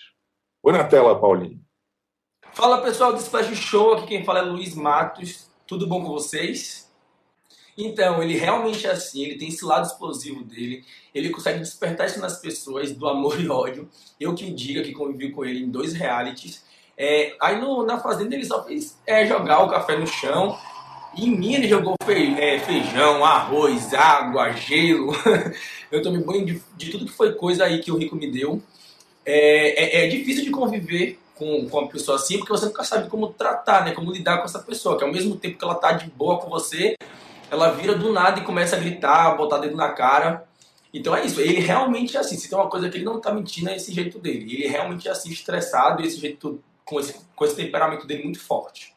Põe na tela, Paulinho. Fala pessoal do Splash Show, aqui quem fala é Luiz Matos. Tudo bom com vocês? Então, ele realmente é assim, ele tem esse lado explosivo dele, ele consegue despertar isso nas pessoas, do amor e ódio. Eu que diga que convivi com ele em dois realities. É, aí no, na fazenda ele só fez é, jogar o café no chão. Em mim ele jogou é, feijão, arroz, água, gelo. Eu tomei banho de, de, tudo que foi coisa aí que o Rico me deu. É, é, é difícil de conviver com, com uma pessoa assim, porque você nunca sabe como tratar, né? Como lidar com essa pessoa, que ao mesmo tempo que ela tá de boa com você, ela vira do nada e começa a gritar, botar dedo na cara. Então é isso, ele realmente é assim. Se tem uma coisa que ele não tá mentindo, é esse jeito dele. Ele realmente é assim, estressado, esse jeito, com esse, com esse temperamento dele muito forte.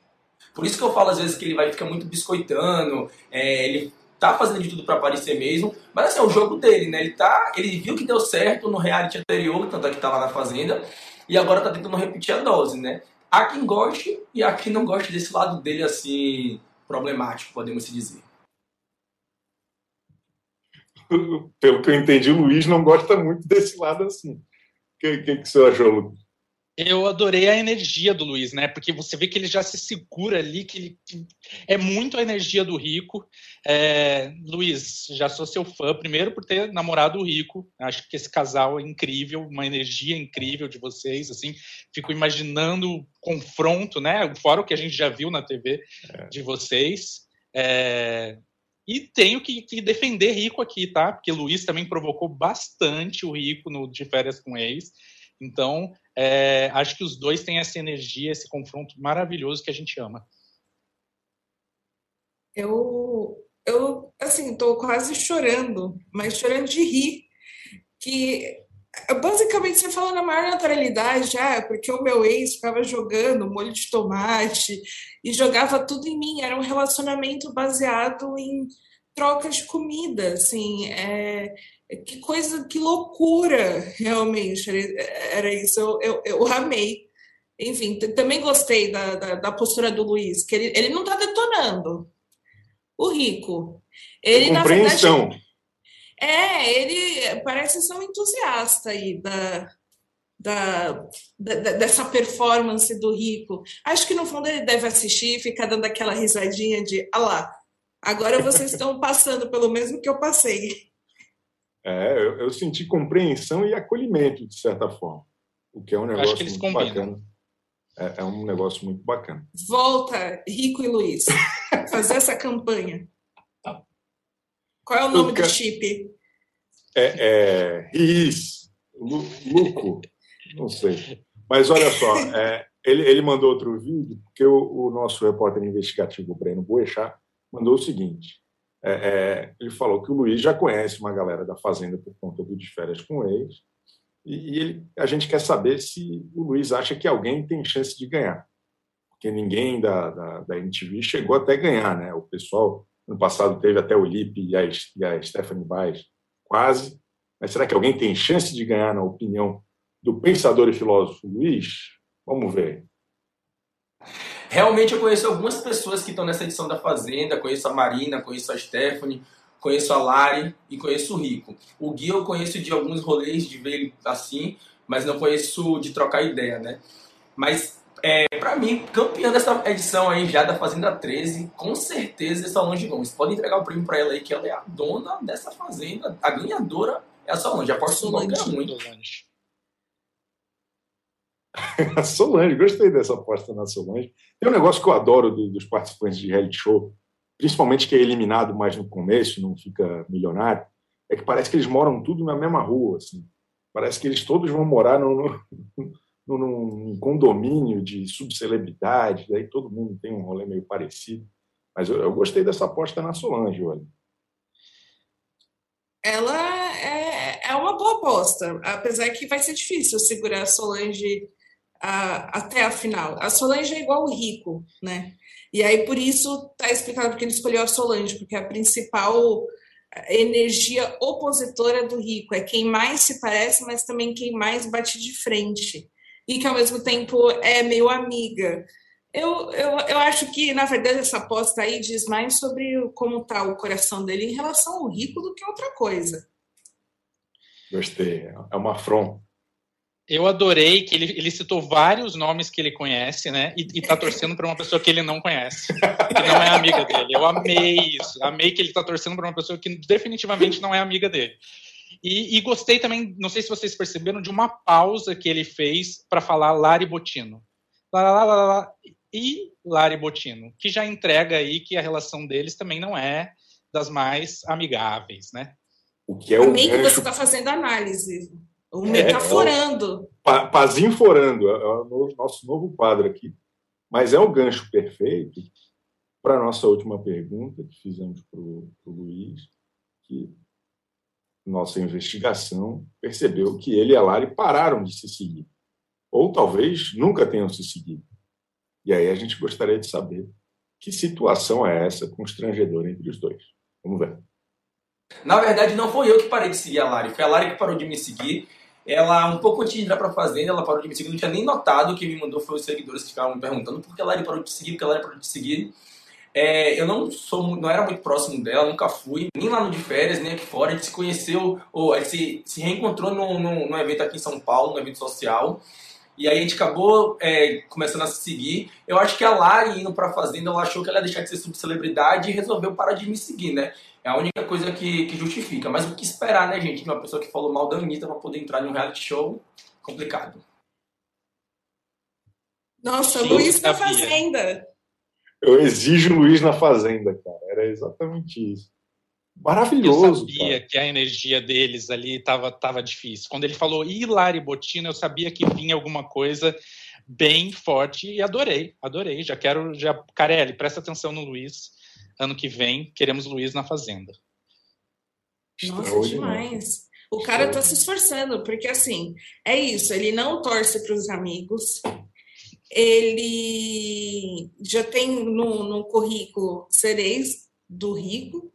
Por isso que eu falo às vezes que ele vai ficar muito biscoitando, é, ele tá fazendo de tudo para aparecer mesmo, mas assim, é o jogo dele, né? Ele tá, ele viu que deu certo no reality anterior, tanto é que tá lá na fazenda, e agora tá tentando repetir a dose, né? Há quem goste e há quem não goste desse lado dele assim problemático, podemos se dizer. Pelo que eu entendi, o Luiz não gosta muito desse lado assim. O que, que, que você achou, Lucas? Eu adorei a energia do Luiz, né? Porque você vê que ele já se segura ali, que ele é muito a energia do Rico. É, Luiz, já sou seu fã, primeiro por ter namorado o Rico. Acho que esse casal é incrível, uma energia incrível de vocês. Assim, fico imaginando o confronto, né? Fora o que a gente já viu na TV é. de vocês. É, e tenho que, que, defender Rico aqui, tá? Porque Luiz também provocou bastante o Rico no de férias com ex. Então, é, acho que os dois têm essa energia, esse confronto maravilhoso que a gente ama. Eu, eu assim, estou quase chorando, mas chorando de rir, que basicamente você fala na maior naturalidade, ah, porque o meu ex ficava jogando molho de tomate e jogava tudo em mim, era um relacionamento baseado em troca de comida, assim, é, que coisa, que loucura, realmente, era isso, eu, eu, eu amei. Enfim, também gostei da, da, da, postura do Luiz, que ele, ele não está detonando o rico. Ele, Compreensão. na verdade, é, ele parece ser um entusiasta aí da, da, da, dessa performance do rico. Acho que no fundo ele deve assistir e ficar dando aquela risadinha de, ah lá, agora vocês estão passando pelo mesmo que eu passei. É, eu, eu, senti compreensão e acolhimento, de certa forma, o que é um negócio muito combinam. bacana. É, é, um negócio muito bacana. Volta, Rico e Luiz, fazer essa campanha. Qual é o nome do chip? É, é Riz, Luco, não sei. Mas olha só, é, ele, ele mandou outro vídeo, porque o, o nosso repórter investigativo, Breno Boechat, mandou o seguinte: é, é, ele falou que o Luiz já conhece uma galera da Fazenda por conta do de férias com ex, e, e ele, a gente quer saber se o Luiz acha que alguém tem chance de ganhar, porque ninguém da, da, da MTV chegou até ganhar, né? O pessoal, no passado, teve até o Lipe e a, e a Stephanie Baez quase, mas será que alguém tem chance de ganhar, na opinião do pensador e filósofo Luiz? Vamos ver. Realmente eu conheço algumas pessoas que estão nessa edição da Fazenda, conheço a Marina, conheço a Stephanie, conheço a Lari e conheço o Rico. O Gui eu conheço de alguns rolês, de ver ele assim, mas não conheço de trocar ideia, né? Mas, é, para mim, campeã dessa edição aí já da Fazenda 13, com certeza é Solange Gomes. Pode entregar o prêmio para ela aí, que ela é a dona dessa Fazenda, a ganhadora é a Solange. Aposto que nome muito. a Solange, gostei dessa aposta na Solange. Tem um negócio que eu adoro do, dos participantes de reality show, principalmente que é eliminado mais no começo, não fica milionário, é que parece que eles moram tudo na mesma rua. Assim. Parece que eles todos vão morar no, num condomínio de subcelebridade, daí todo mundo tem um rolê meio parecido. Mas eu, eu gostei dessa aposta na Solange, olha. Ela é, é uma boa aposta, apesar que vai ser difícil segurar a Solange a, até a final. A Solange é igual o Rico, né? E aí, por isso, tá explicado porque ele escolheu a Solange, porque a principal energia opositora do rico, é quem mais se parece, mas também quem mais bate de frente, e que ao mesmo tempo é meio amiga. Eu, eu, eu acho que, na verdade, essa aposta aí diz mais sobre como está o coração dele em relação ao rico do que outra coisa. Gostei, é uma afronta. Eu adorei que ele, ele citou vários nomes que ele conhece, né? E, e tá torcendo para uma pessoa que ele não conhece, que não é amiga dele. Eu amei isso. Amei que ele tá torcendo para uma pessoa que definitivamente não é amiga dele. E, e, gostei também, não sei se vocês perceberam, de uma pausa que ele fez para falar Lari Botino. Lá, lá, lá, lá, e Lari Botino, que já entrega aí que a relação deles também não é das mais amigáveis, né? O que é Amei o que você está fazendo análise. O é, metaforando. É Pazinforando, é o nosso novo quadro aqui. Mas é o gancho perfeito para a nossa última pergunta que fizemos para o Luiz, que nossa investigação percebeu que ele e a Lari pararam de se seguir. Ou talvez nunca tenham se seguido. E aí a gente gostaria de saber que situação é essa constrangedora entre os dois. Vamos ver. Na verdade, não foi eu que parei de seguir a Lari, foi a Lari que parou de me seguir ela, um pouco antes de entrar pra fazenda, ela parou de me seguir. Não tinha nem notado. que me mandou foi os seguidores que ficavam me perguntando por que a Lari parou de seguir, por que a Lari parou de seguir. É, eu não sou não era muito próximo dela, nunca fui, nem lá no de férias, nem aqui fora. A gente se conheceu, ou a gente se, se reencontrou num, num, num evento aqui em São Paulo, num evento social. E aí a gente acabou é, começando a se seguir. Eu acho que a Lari indo pra fazenda, ela achou que ela ia deixar de ser subcelebridade e resolveu parar de me seguir, né? É a única coisa que, que justifica. Mas o que esperar, né, gente? De uma pessoa que falou mal da Anitta pra poder entrar em um reality show, complicado. Nossa, Sim, Luiz na Fazenda. Eu exijo Luiz na Fazenda, cara. Era exatamente isso. Maravilhoso. Eu sabia cara. que a energia deles ali estava tava difícil. Quando ele falou Hilari Botina, eu sabia que vinha alguma coisa bem forte e adorei, adorei. Já quero, já Carelli, presta atenção no Luiz ano que vem queremos Luiz na Fazenda. Nossa, demais. O cara está se esforçando, porque assim, é isso, ele não torce para os amigos, ele já tem no, no currículo sereis do rico,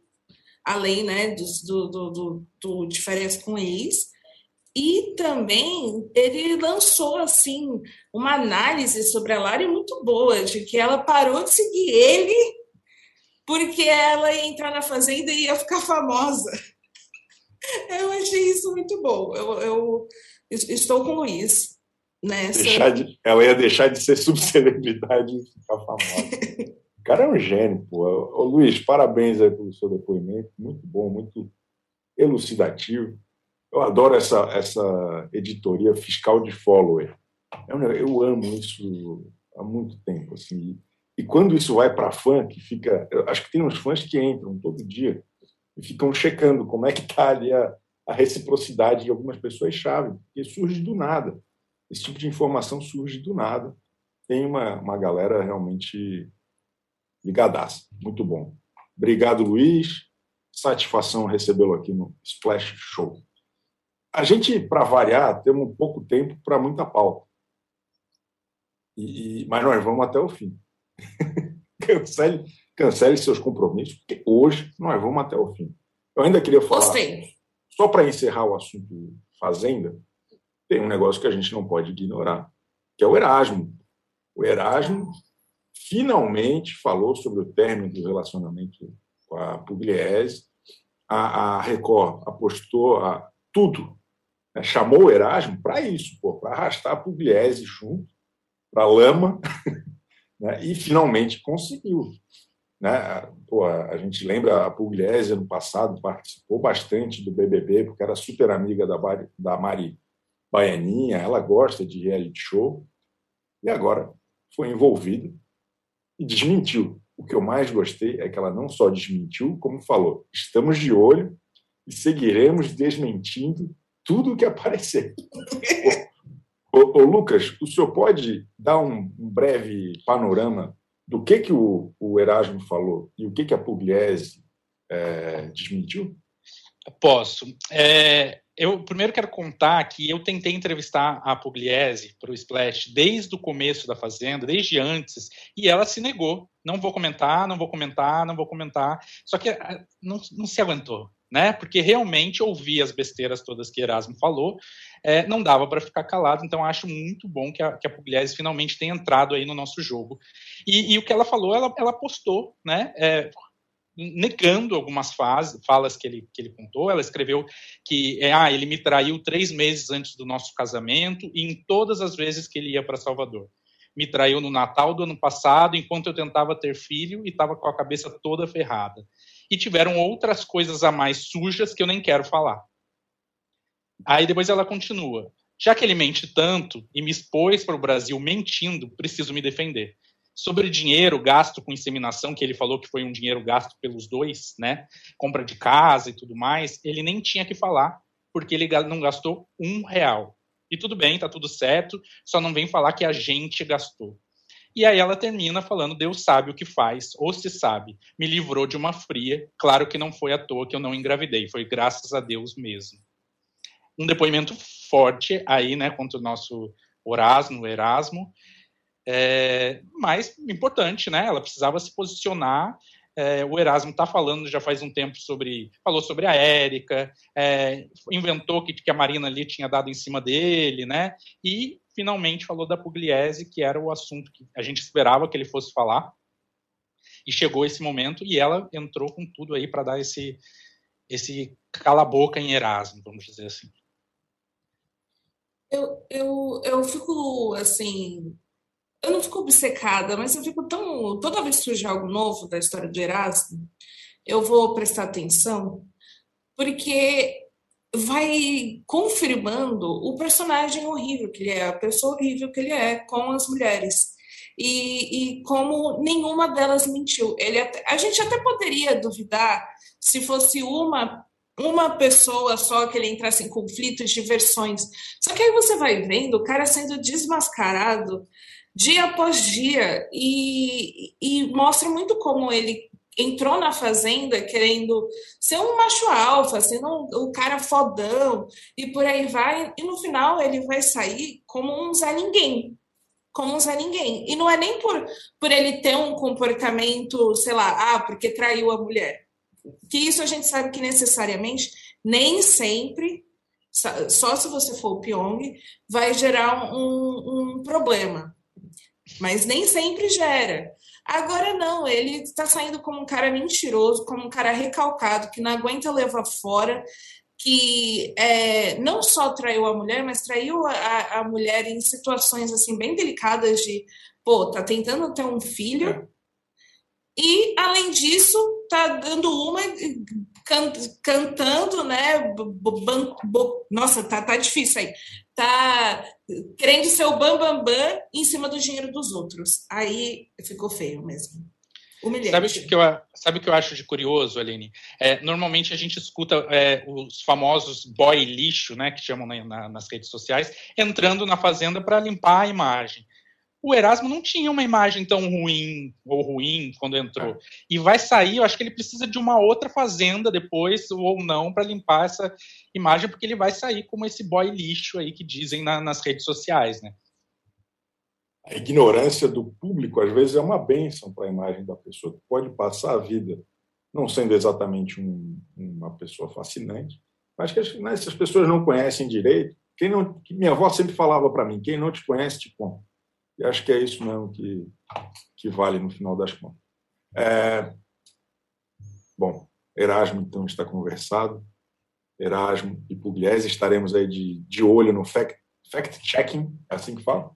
além né, do, do, do, do diferença com ex, e também ele lançou assim uma análise sobre a Lari muito boa, de que ela parou de seguir ele porque ela ia entrar na fazenda e ia ficar famosa. Eu achei isso muito bom. Eu, eu estou com o Luiz. Nessa... De, ela ia deixar de ser subcelebridade e ficar famosa. o cara é um gênio, pô. Ô, Luiz, parabéns aí pelo seu depoimento. Muito bom, muito elucidativo. Eu adoro essa, essa editoria fiscal de follower. Eu, eu amo isso há muito tempo. Assim. E quando isso vai para fã, que fica. acho que tem uns fãs que entram todo dia e ficam checando como é que está ali a, a reciprocidade de algumas pessoas-chave, porque surge do nada. Esse tipo de informação surge do nada. Tem uma, uma galera realmente ligadaça. Muito bom. Obrigado, Luiz. Satisfação recebê-lo aqui no Splash Show. A gente, para variar, temos pouco tempo para muita pauta. E, mas nós vamos até o fim. cancele, cancele seus compromissos, porque hoje nós vamos até o fim. Eu ainda queria falar, Gostei. só para encerrar o assunto Fazenda, tem um negócio que a gente não pode ignorar, que é o Erasmo. O Erasmo finalmente falou sobre o término do relacionamento com a Pugliese. A, a Record apostou a tudo, né? chamou o Erasmo para isso, para arrastar a Pugliese junto, para a lama, né? e finalmente conseguiu. Né? Pô, a gente lembra a Pugliese no passado participou bastante do BBB porque era super amiga da, da Mari Baianinha, ela gosta de reality show e agora foi envolvida e desmentiu. O que eu mais gostei é que ela não só desmentiu, como falou: estamos de olho e seguiremos desmentindo tudo o que aparecer. Ô, ô, Lucas, o senhor pode dar um, breve panorama do que, que o, o Erasmo falou e o que, que a Pugliese é, desmentiu? Posso. É, eu primeiro quero contar que eu tentei entrevistar a Pugliese para o Splash desde o começo da Fazenda, desde antes, e ela se negou. Não vou comentar, não vou comentar, não vou comentar. Só que ah, não, não se aguentou né? Porque realmente ouvir as besteiras todas que Erasmo falou, é, não dava para ficar calado. Então acho muito bom que a, que a Pugliese finalmente tenha entrado aí no nosso jogo. E, e o que ela falou, ela, ela postou, né? É, negando algumas fases, falas que ele, que ele contou. Ela escreveu que é, ah, ele me traiu três meses antes do nosso casamento e em todas as vezes que ele ia para Salvador. Me traiu no Natal do ano passado, enquanto eu tentava ter filho e estava com a cabeça toda ferrada e tiveram outras coisas a mais sujas que eu nem quero falar. Aí depois ela continua. Já que ele mente tanto e me expôs para o Brasil mentindo, preciso me defender. Sobre dinheiro gasto com inseminação, que ele falou que foi um dinheiro gasto pelos dois, né? Compra de casa e tudo mais, ele nem tinha que falar, porque ele não gastou um real. E tudo bem, tá tudo certo, só não vem falar que a gente gastou. E aí ela termina falando: Deus sabe o que faz, ou se sabe, me livrou de uma fria. Claro que não foi à toa que eu não engravidei, foi graças a Deus mesmo. Um depoimento forte aí, né, contra o nosso Orasmo, Erasmo, é, mas importante, né? Ela precisava se posicionar. É, o Erasmo está falando já faz um tempo sobre. Falou sobre a Érica, é, inventou que, que a Marina ali tinha dado em cima dele, né? E finalmente falou da Pugliese, que era o assunto que a gente esperava que ele fosse falar. E chegou esse momento e ela entrou com tudo aí para dar esse esse cala-boca em Erasmo, vamos dizer assim. Eu, eu, eu fico assim. Eu não fico obcecada, mas eu fico tão. Toda vez que surge algo novo da história de Erasmo, eu vou prestar atenção, porque vai confirmando o personagem horrível que ele é, a pessoa horrível que ele é com as mulheres. E, e como nenhuma delas mentiu. Ele até, a gente até poderia duvidar se fosse uma uma pessoa só que ele entrasse em conflitos de versões. Só que aí você vai vendo o cara sendo desmascarado dia após dia e, e mostra muito como ele entrou na fazenda querendo ser um macho alfa, sendo um, um, cara fodão, e por aí vai, e no final ele vai sair como um Zé Ninguém. Como um Zé Ninguém. E não é nem por, por ele ter um comportamento, sei lá, ah, porque traiu a mulher. Que isso a gente sabe que necessariamente, nem sempre, só se você for o Pyong, vai gerar um, um problema. Mas nem sempre gera. Agora não, ele está saindo como um cara mentiroso, como um cara recalcado, que não aguenta levar fora, que é, não só traiu a mulher, mas traiu a, a mulher em situações assim bem delicadas de, pô, tá tentando ter um filho é. e além disso tá dando uma can, cantando, né? Nossa, tá, tá difícil aí tá querendo ser o bambambam bam, bam em cima do dinheiro dos outros. Aí ficou feio mesmo. Humilhante. Sabe o que eu, sabe que eu acho de curioso, Aline? É, normalmente a gente escuta é, os famosos boy lixo, né, que chamam na, na, nas redes sociais, entrando na fazenda para limpar a imagem o Erasmo não tinha uma imagem tão ruim ou ruim quando entrou. É. E vai sair, eu acho que ele precisa de uma outra fazenda depois, ou não, para limpar essa imagem, porque ele vai sair como esse boy lixo aí que dizem na, nas redes sociais, né? A ignorância do público, às vezes, é uma bênção para a imagem da pessoa, que pode passar a vida não sendo exatamente um, uma pessoa fascinante, mas que né, as pessoas não conhecem direito. Quem não, minha avó sempre falava para mim: quem não te conhece, te conta. E acho que é isso mesmo que, que vale no final das contas. É, bom, Erasmo, então, está conversado. Erasmo e Pugliese estaremos aí de, de olho no fact-checking, fact é assim que fala,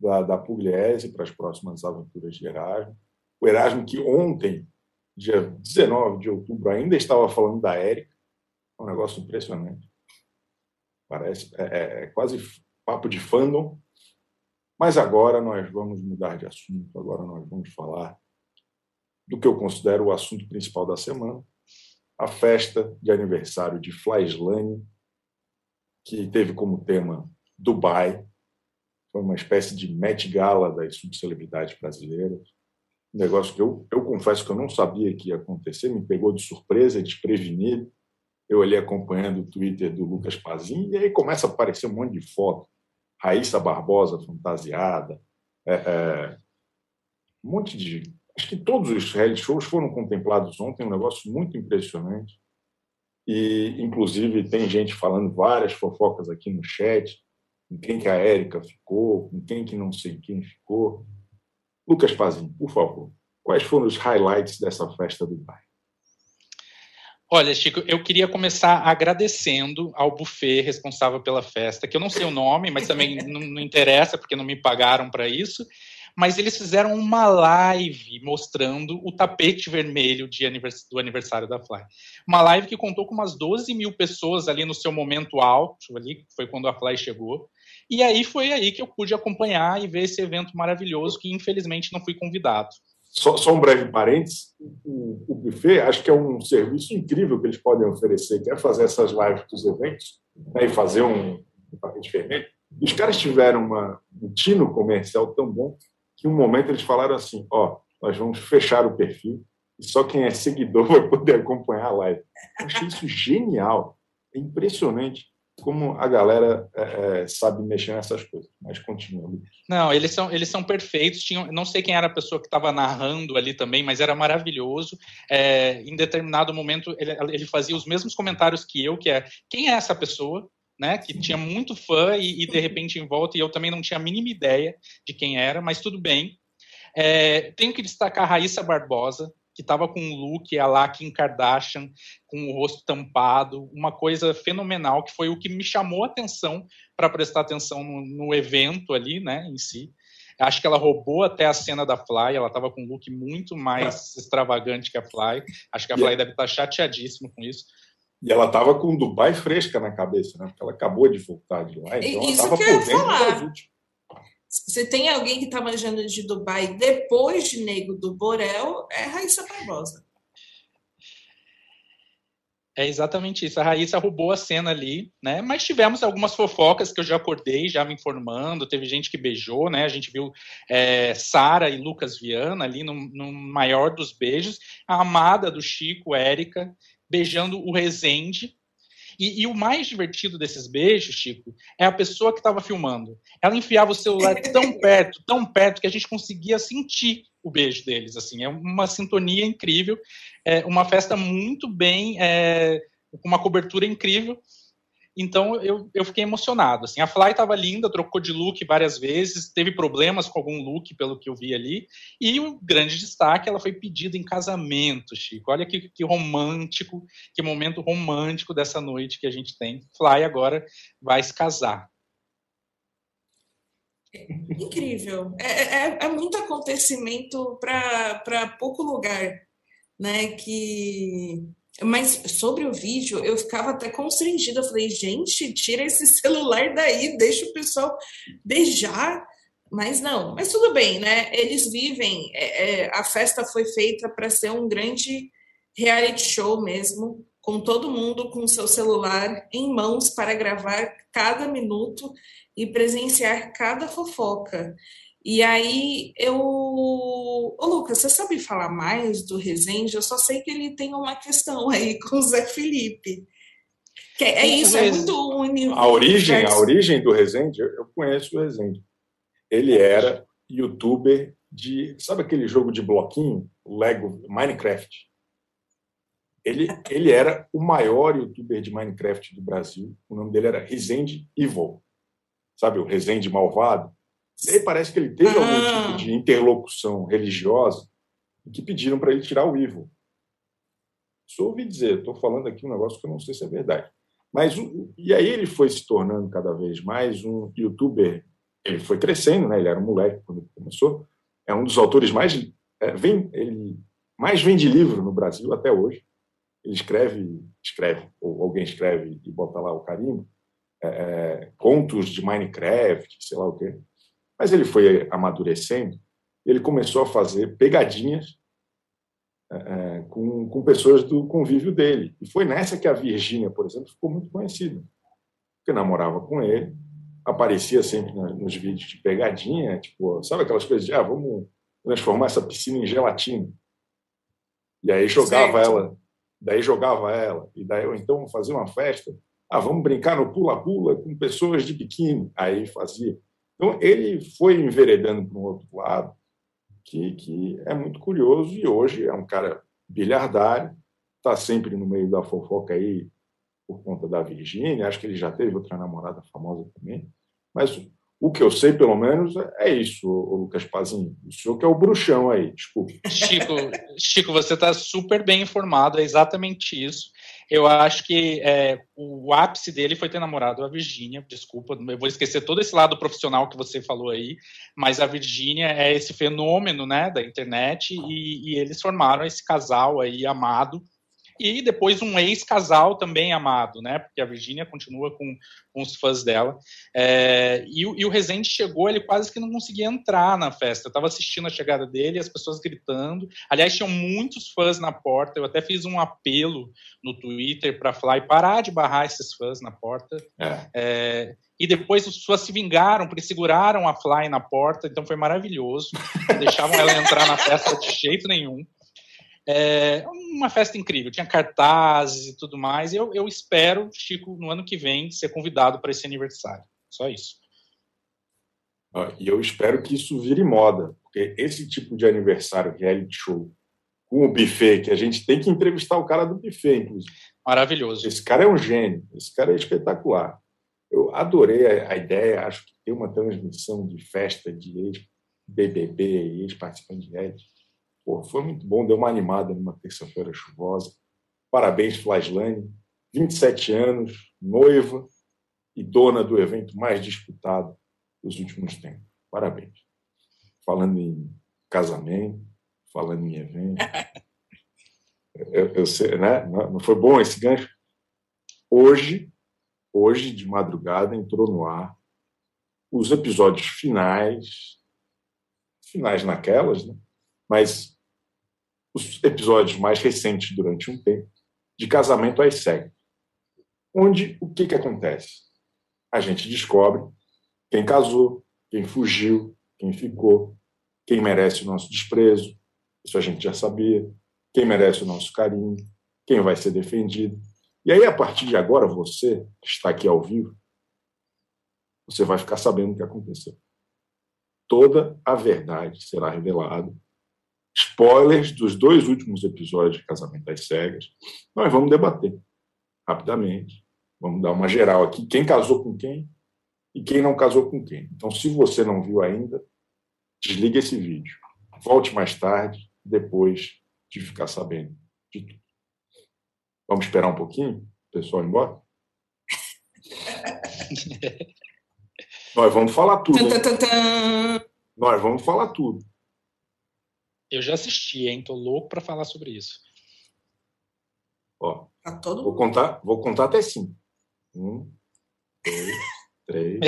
da, da Pugliese para as próximas aventuras de Erasmo. O Erasmo que ontem, dia 19 de outubro, ainda estava falando da Érica, é um negócio impressionante. Parece, é, é, é quase papo de fandom, mas agora nós vamos mudar de assunto, agora nós vamos falar do que eu considero o assunto principal da semana, a festa de aniversário de Flyslane, que teve como tema Dubai, foi uma espécie de Met Gala das subcelebridades brasileiras, um negócio que eu, eu confesso que eu não sabia que ia acontecer, me pegou de surpresa, desprevenido, eu ali acompanhando o Twitter do Lucas Pazin, e aí começa a aparecer um monte de foto Raíssa Barbosa fantasiada, é, é, um monte de. Acho que todos os reality shows foram contemplados ontem, um negócio muito impressionante. e inclusive tem gente falando várias fofocas aqui no chat, com quem que a Érica ficou, com quem que não sei quem ficou. Lucas Pazinho, por favor, quais foram os highlights dessa festa do bairro? Olha, Chico, eu queria começar agradecendo ao buffet responsável pela festa, que eu não sei o nome, mas também não, não interessa, porque não me pagaram para isso. Mas eles fizeram uma live mostrando o tapete vermelho anivers do aniversário da Fly. Uma live que contou com umas 12 mil pessoas ali no seu momento alto, ali, foi quando a Fly chegou. E aí foi aí que eu pude acompanhar e ver esse evento maravilhoso, que infelizmente não fui convidado. Só, só, um breve parênteses, o, o, buffet acho que é um serviço incrível que eles podem oferecer, que é fazer essas lives dos eventos né, e fazer um, um tapete vermelho. Os caras tiveram uma, um tino comercial tão bom que um momento eles falaram assim, ó, nós vamos fechar o perfil e só quem é seguidor vai poder acompanhar a live. Eu achei isso genial, é impressionante como a galera é, é, sabe mexer nessas coisas. Mas continua. Não, eles são, eles são perfeitos. Tinham, não sei quem era a pessoa que estava narrando ali também, mas era maravilhoso. É, em determinado momento, ele, ele, fazia os mesmos comentários que eu, que é quem é essa pessoa? Né, que tinha muito fã e, e, de repente em volta, e eu também não tinha a mínima ideia de quem era, mas tudo bem. É, tenho que destacar a Raíssa Barbosa, que estava com um look a lá Kim Kardashian, com o rosto tampado, uma coisa fenomenal, que foi o que me chamou a atenção para prestar atenção no, no, evento ali, né, em si. Acho que ela roubou até a cena da Fly, ela estava com um look muito mais é. extravagante que a Fly. Acho que a Fly deve estar tá chateadíssima com isso. E ela estava com Dubai fresca na cabeça, né? Porque ela acabou de voltar de lá. Então Isso ela estava por dentro falar. Você tem alguém que está manjando de Dubai depois de Nego do Borel, é Raíssa Barbosa. É exatamente isso. A Raíssa roubou a cena ali, né? Mas tivemos algumas fofocas que eu já acordei, já me informando. Teve gente que beijou, né? A gente viu é, Sara e Lucas Viana ali no, no, maior dos beijos. A amada do Chico, Érica, beijando o Rezende, e, e, o mais divertido desses beijos, Chico, é a pessoa que estava filmando. Ela enfiava o celular tão perto, tão perto, que a gente conseguia sentir o beijo deles. Assim, é uma sintonia incrível, é uma festa muito bem, é, com uma cobertura incrível. Então eu, eu fiquei emocionado. Assim, a Fly estava linda, trocou de look várias vezes, teve problemas com algum look, pelo que eu vi ali. E o grande destaque, ela foi pedida em casamento, Chico. Olha que, que romântico, que momento romântico dessa noite que a gente tem. Fly agora vai se casar. Incrível. É, é, é muito acontecimento para pouco lugar, né? Que mas sobre o vídeo, eu ficava até constrangida. Eu falei, gente, tira esse celular daí, deixa o pessoal beijar. Mas não, mas tudo bem, né? Eles vivem. É, é, a festa foi feita para ser um grande reality show mesmo, com todo mundo com seu celular em mãos para gravar cada minuto e presenciar cada fofoca. E aí eu. Ô, Lucas, você sabe falar mais do Rezende? Eu só sei que ele tem uma questão aí com o Zé Felipe. Que é, é isso, é muito A origem, a origem do Rezende, eu conheço o Rezende. Ele era youtuber de. Sabe aquele jogo de bloquinho? Lego Minecraft. Ele, ele era o maior youtuber de Minecraft do Brasil. O nome dele era Rezende Evil. Sabe o Rezende Malvado? E aí parece que ele teve ah. algum tipo de interlocução religiosa que pediram para ele tirar o Ivo. Isso ouvi dizer, estou falando aqui um negócio que eu não sei se é verdade. Mas e aí ele foi se tornando cada vez mais um youtuber. Ele foi crescendo, né? Ele era um moleque quando ele começou. É um dos autores mais é, vem, ele mais vende livro no Brasil até hoje. Ele escreve, escreve ou alguém escreve e bota lá o carimbo. É, é contos de Minecraft, sei lá o quê. Mas ele foi amadurecendo, ele começou a fazer pegadinhas é, com, com pessoas do convívio dele. E foi nessa que a Virgínia, por exemplo, ficou muito conhecida. Porque namorava com ele, aparecia sempre nos vídeos de pegadinha, tipo, sabe aquelas coisas de, ah, vamos transformar essa piscina em gelatina. E aí jogava certo. ela, daí jogava ela, e daí ou então fazia uma festa, ah, vamos brincar no pula-pula com pessoas de biquíni. Aí fazia. Então, ele foi enveredando para um outro lado, que, que é muito curioso, e hoje é um cara bilhardário, está sempre no meio da fofoca aí, por conta da Virgínia, acho que ele já teve outra namorada famosa também, mas o que eu sei, pelo menos, é isso, Lucas Pazinho. O senhor que é o bruxão aí, desculpe. Chico, Chico você está super bem informado, é exatamente isso. Eu acho que é, o ápice dele foi ter namorado a Virgínia, desculpa, eu vou esquecer todo esse lado profissional que você falou aí, mas a Virgínia é esse fenômeno né, da internet e, e eles formaram esse casal aí amado, e depois um ex-casal também amado, né? Porque a Virgínia continua com, com, os fãs dela. É, e, e, o Rezende chegou, ele quase que não conseguia entrar na festa. Eu estava assistindo a chegada dele, as pessoas gritando. Aliás, tinham muitos fãs na porta. Eu até fiz um apelo no Twitter para Fly parar de barrar esses fãs na porta. É. É, e depois os fãs se vingaram, porque seguraram a Fly na porta, então foi maravilhoso. Não deixavam ela entrar na festa de jeito nenhum. É uma festa incrível, tinha cartazes e tudo mais. Eu, eu espero, Chico, no ano que vem, ser convidado para esse aniversário. Só isso. E eu espero que isso vire moda, porque esse tipo de aniversário, reality show, com o buffet, que a gente tem que entrevistar o cara do buffet, inclusive. Maravilhoso. Esse cara é um gênio, esse cara é espetacular. Eu adorei a, ideia, acho que tem uma transmissão de festa de ex-BBB, ex-participante de reality Pô, foi muito bom, deu uma animada numa terça-feira chuvosa. Parabéns, Flaslane. 27 anos, noiva e dona do evento mais disputado dos últimos tempos. Parabéns. Falando em casamento, falando em evento. Eu, eu sei, né? Não foi bom esse gancho? Hoje, hoje de madrugada, entrou no ar os episódios finais, finais naquelas, né? mas os episódios mais recentes durante um tempo, de Casamento às Cegas, onde o que, que acontece? A gente descobre quem casou, quem fugiu, quem ficou, quem merece o nosso desprezo, isso a gente já sabia, quem merece o nosso carinho, quem vai ser defendido. E aí, a partir de agora, você, que está aqui ao vivo, você vai ficar sabendo o que aconteceu. Toda a verdade será revelada spoilers dos dois últimos episódios de Casamento das Cegas. Nós vamos debater rapidamente. Vamos dar uma geral aqui. Quem casou com quem e quem não casou com quem. Então, se você não viu ainda, desliga esse vídeo. Volte mais tarde, depois de ficar sabendo de tudo. Vamos esperar um pouquinho? O pessoal ir embora? Nós vamos falar tudo. Nós vamos falar tudo. Eu já assisti, hein? Tô louco para falar sobre isso. Ó, tá todo vou contar, vou contar até cinco. Um, dois, três,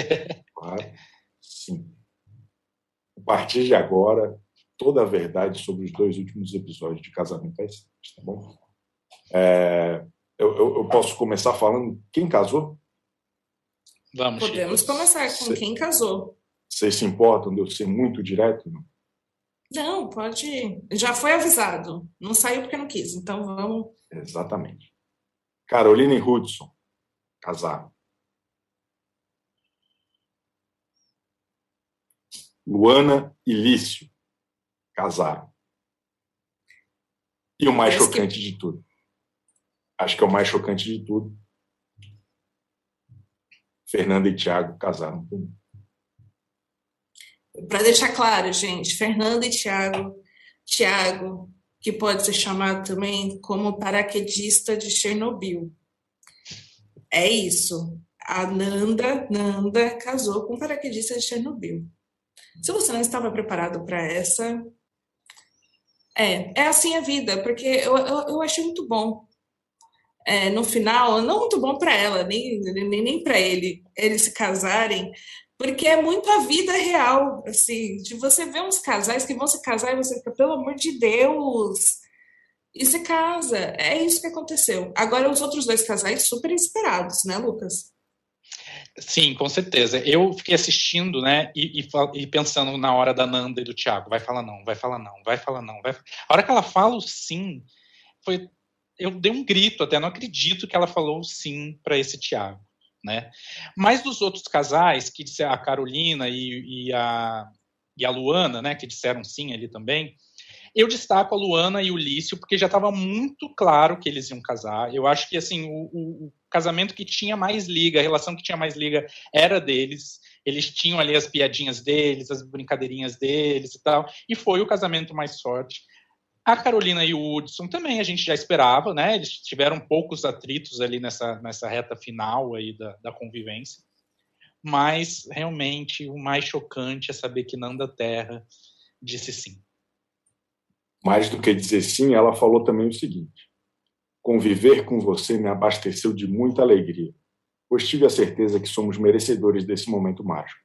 quatro, cinco. A partir de agora, toda a verdade sobre os dois últimos episódios de Casamento às Cegas, tá bom? É, eu, eu, eu, posso começar falando quem casou? Vamos. Podemos começar com Cê, quem casou. Vocês se importam de eu ser muito direto? Não? Não, pode. Já foi avisado. Não saiu porque não quis. Então vamos. Exatamente. Caroline Hudson, casado. Luana e Lício, casaram. E o mais Parece chocante que... de tudo. Acho que é o mais chocante de tudo. Fernanda e Tiago casaram também. Para deixar claro, gente, Fernando e Tiago, Tiago, que pode ser chamado também como paraquedista de Chernobyl. É isso. A Nanda, Nanda casou com um paraquedista de Chernobyl. Se você não estava preparado para essa, é, é assim a vida, porque eu, eu, eu achei muito bom. É, no final, não muito bom para ela, nem, nem, nem para ele, eles se casarem, porque é muito a vida real, assim, de você ver uns casais que vão se casar e você fica, pelo amor de Deus, e se casa. É isso que aconteceu. Agora, os outros dois casais super esperados, né, Lucas? Sim, com certeza. Eu fiquei assistindo, né, e, e, e, pensando na hora da Nanda e do Thiago, vai falar não, vai falar não, vai falar não, vai. A hora que ela fala o sim, foi, eu dei um grito, até não acredito que ela falou sim para esse Thiago né? Mas dos outros casais, que a Carolina e, e, a, e a Luana, né, que disseram sim ali também, eu destaco a Luana e o Lício, porque já estava muito claro que eles iam casar. Eu acho que, assim, o, o, casamento que tinha mais liga, a relação que tinha mais liga era deles. Eles tinham ali as piadinhas deles, as brincadeirinhas deles e tal. E foi o casamento mais forte. A Carolina e o Hudson também a gente já esperava, né? Eles tiveram poucos atritos ali nessa, nessa reta final aí da, da convivência. Mas realmente o mais chocante é saber que Nanda Terra disse sim. Mais do que dizer sim, ela falou também o seguinte: conviver com você me abasteceu de muita alegria, pois tive a certeza que somos merecedores desse momento mágico.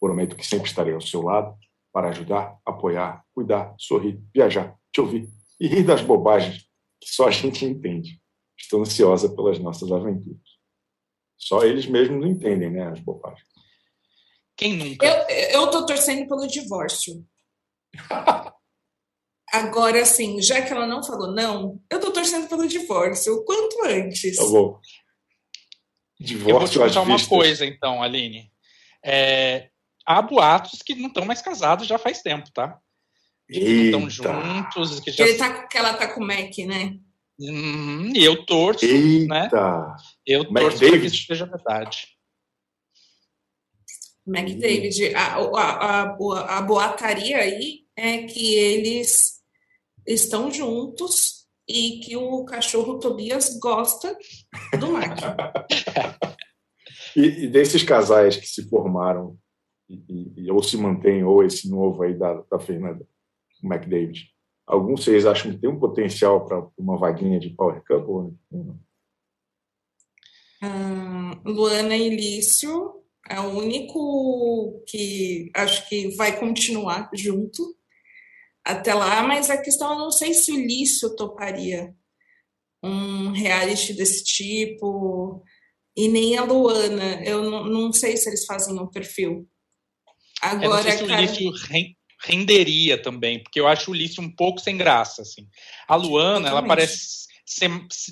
Prometo que sempre estarei ao seu lado para ajudar, apoiar, cuidar, sorrir, viajar, te ouvir e rir das bobagens que só a gente entende. Estou ansiosa pelas nossas aventuras. Só eles mesmos não entendem, né, as bobagens. Quem nunca? Eu, eu tô torcendo pelo divórcio. Agora, assim, já que ela não falou não, eu tô torcendo pelo divórcio o quanto antes. Tá bom. Divórcio eu vou te contar uma coisa, então, Aline. É, há boatos que não estão mais casados já faz tempo, tá? Que estão juntos. Que, já... Ele tá, que ela tá com o Mac, né? Hum, e eu torço, Eita. né? Eu Mac torço David. que isso seja verdade. McDavid, a, a, a, a boataria aí é que eles estão juntos e que o cachorro Tobias gosta do Mac. e, e, desses casais que se formaram e, e, ou se mantêm, ou esse novo aí da, da Fernanda, McDavid, alguns vocês acham que tem um potencial para uma vaguinha de Power Cup ou não? Hum, Luana e Lício é o único que acho que vai continuar junto até lá, mas a questão eu não sei se o Lício toparia um reality desse tipo, e nem a Luana. Eu não sei se eles fazem um perfil. Agora, eu não sei se cara... o Lício renderia também, porque eu acho o Lício um pouco sem graça. Assim. A Luana, ela parece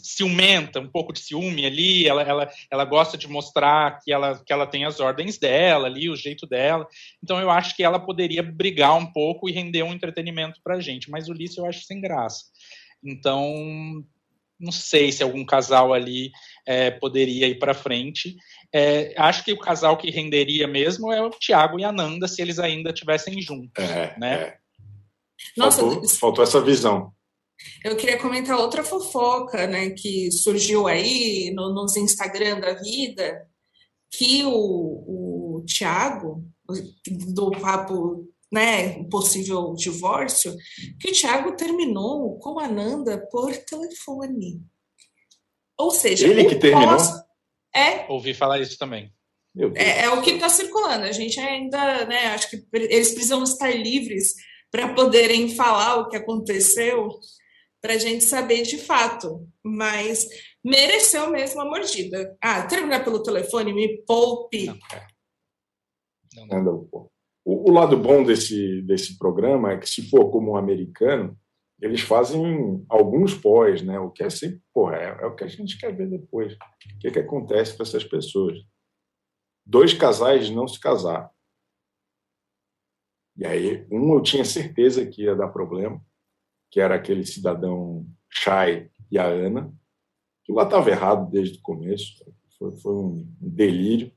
ciumenta, um pouco de ciúme ali, ela, ela, ela gosta de mostrar que ela, que ela tem as ordens dela ali, o jeito dela. Então eu acho que ela poderia brigar um pouco e render um entretenimento pra gente, mas o Ulisses eu acho sem graça. Então, não sei se algum casal ali é, poderia ir para frente. É, acho que o casal que renderia mesmo é o Tiago e a Nanda, se eles ainda estivessem juntos. É, né? É. Nossa, faltou, faltou essa visão. Eu queria comentar outra fofoca, né, que surgiu aí no, nos Instagram da vida, que o, o Tiago, do papo, né, possível divórcio, que o Tiago terminou com a Nanda por telefone. Ou seja, ele que terminou? Pós... É. Ouvi falar isso também. É, é, o que está circulando. A gente ainda, né, acho que eles precisam estar livres para poderem falar o que aconteceu para a gente saber de fato. Mas mereceu mesmo a mordida. Ah, terminar pelo telefone, me poupe. Não, não. não. O, o, lado bom desse, desse programa é que, se for como um americano, eles fazem alguns pós, né? O que é sempre, porra, é, é o que a gente quer ver depois. O que, é que acontece com essas pessoas? Dois casais não se casaram. E aí, um eu tinha certeza que ia dar problema, que era aquele cidadão Chay e a Ana, que lá estava errado desde o começo, foi, foi um delírio,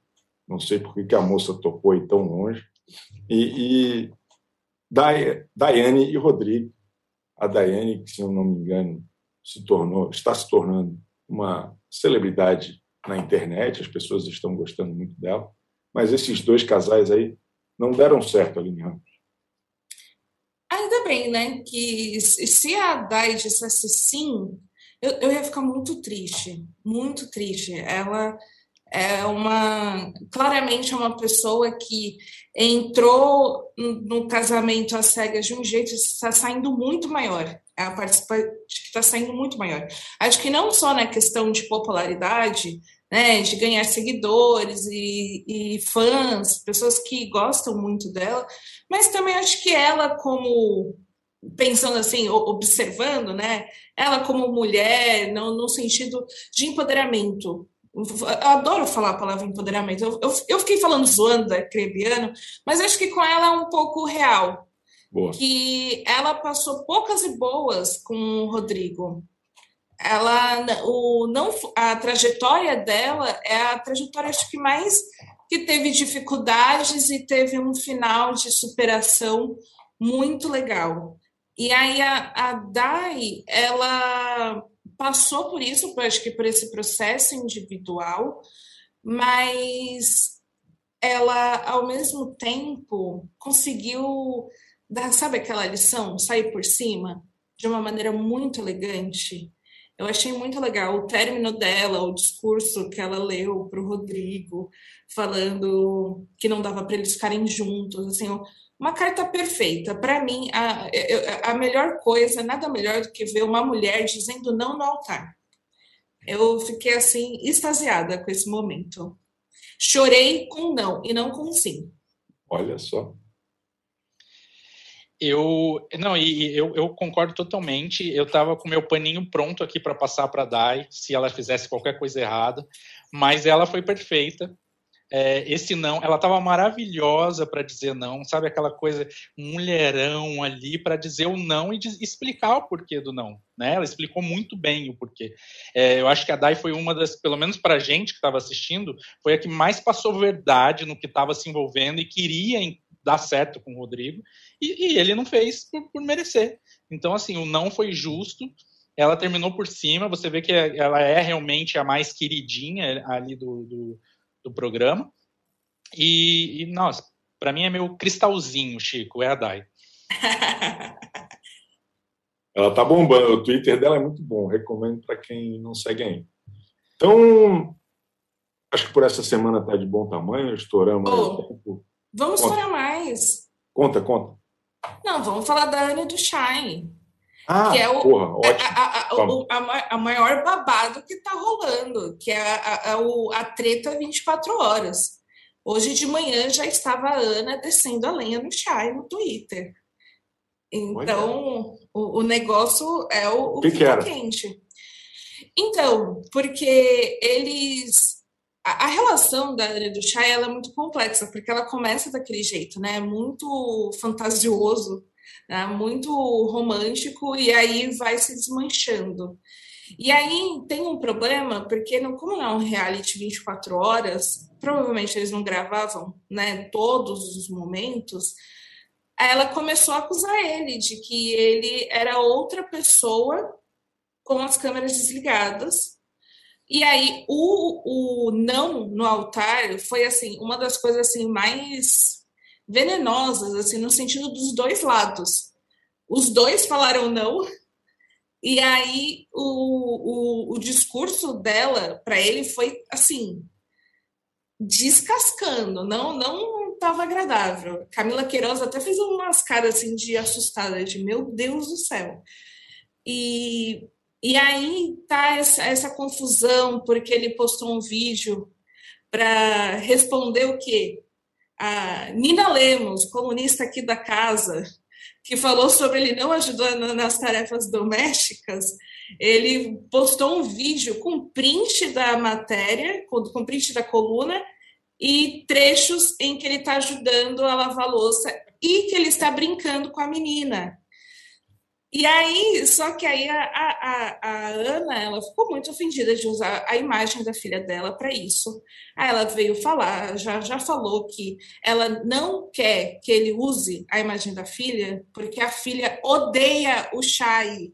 não sei por que a moça topou ir tão longe, e, e Daiane e Rodrigo, a Daiane, que se eu não me engano, se tornou, está se tornando uma celebridade na internet, as pessoas estão gostando muito dela, mas esses dois casais aí não deram certo ali em Ramos. Ainda bem, né? Que se a Dai dissesse sim, eu, eu ia ficar muito triste, muito triste. Ela é uma claramente é uma pessoa que entrou no casamento às cegas de um jeito está saindo muito maior é a participante que está saindo muito maior acho que não só na questão de popularidade né de ganhar seguidores e, e fãs pessoas que gostam muito dela mas também acho que ela como pensando assim, observando, né? Ela como mulher, no, no sentido de empoderamento. Eu adoro falar a palavra empoderamento. Eu, eu, eu fiquei falando zoando da Crebiano, mas acho que com ela é um pouco real. Boa. Que ela passou poucas e boas com o Rodrigo. ela o não a trajetória dela é a trajetória acho que mais que teve dificuldades e teve um final de superação muito legal. E aí a, a Dai, ela passou por isso, acho que por esse processo individual, mas ela, ao mesmo tempo, conseguiu dar, sabe aquela lição, sair por cima, de uma maneira muito elegante. Eu achei muito legal o término dela, o discurso que ela leu para o Rodrigo, falando que não dava para eles ficarem juntos, assim, uma carta perfeita. Para mim, a, a melhor coisa, nada melhor do que ver uma mulher dizendo não no altar. Eu fiquei assim extasiada com esse momento. Chorei com não e não com sim. Olha só. Eu não e eu, eu concordo totalmente. Eu estava com meu paninho pronto aqui para passar para Dai se ela fizesse qualquer coisa errada, mas ela foi perfeita é, esse não, ela estava maravilhosa para dizer não, sabe aquela coisa mulherão ali para dizer o não e de, explicar o porquê do não, né? Ela explicou muito bem o porquê. É, eu acho que a Dai foi uma das, pelo menos para gente que estava assistindo, foi a que mais passou verdade no que estava se envolvendo e queria dar certo com o Rodrigo e, e ele não fez por, por merecer. Então assim, o não foi justo ela terminou por cima. Você vê que ela é realmente a mais queridinha ali do, do, do programa. E, e nossa, para mim é meu cristalzinho, Chico, é a Dai. Ela tá bombando, o Twitter dela é muito bom, recomendo para quem não segue ainda. Então, acho que por essa semana tá de bom tamanho, estouramos oh, tempo. Vamos conta. estourar mais. Conta, conta. Não, vamos falar da Anne do Shine. Ah, que é o, porra, ótimo. A, a, a, a, maior babado que está rolando, que é a, a, a treta 24 horas. Hoje de manhã já estava a Ana descendo a lenha no chai no Twitter. Então, o, o, negócio é o, o que, que era? quente. Então, porque eles. A, a relação da Ana do Chai ela é muito complexa, porque ela começa daquele jeito, né? Muito fantasioso né? muito romântico, e aí vai se desmanchando. E aí tem um problema, porque não, como não é um reality 24 horas, provavelmente eles não gravavam né, todos os momentos, ela começou a acusar ele de que ele era outra pessoa com as câmeras desligadas. E aí o, o não no altar foi assim uma das coisas assim mais venenosas, assim, no sentido dos dois lados. Os dois falaram não, e aí o, o, o discurso dela para ele foi assim descascando, não não estava agradável. Camila Queiroz até fez umas caras assim de assustada, de meu Deus do céu. E, e aí tá essa, essa confusão porque ele postou um vídeo para responder o quê? A Nina Lemos, comunista aqui da casa, que falou sobre ele não ajudar nas tarefas domésticas, ele postou um vídeo com print da matéria, com print da coluna, e trechos em que ele está ajudando a lavar louça e que ele está brincando com a menina. E aí, só que aí a, a, a, Ana, ela ficou muito ofendida de usar a imagem da filha dela para isso. Aí ela veio falar, já, já falou que ela não quer que ele use a imagem da filha, porque a filha odeia o Chay.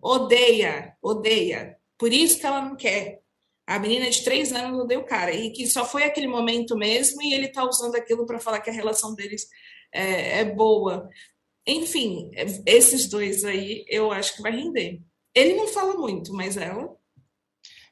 Odeia, odeia. Por isso que ela não quer. A menina de três anos odeia o cara. E que só foi aquele momento mesmo e ele está usando aquilo para falar que a relação deles é, é boa. Enfim, esses dois aí eu acho que vai render. Ele não fala muito, mas ela.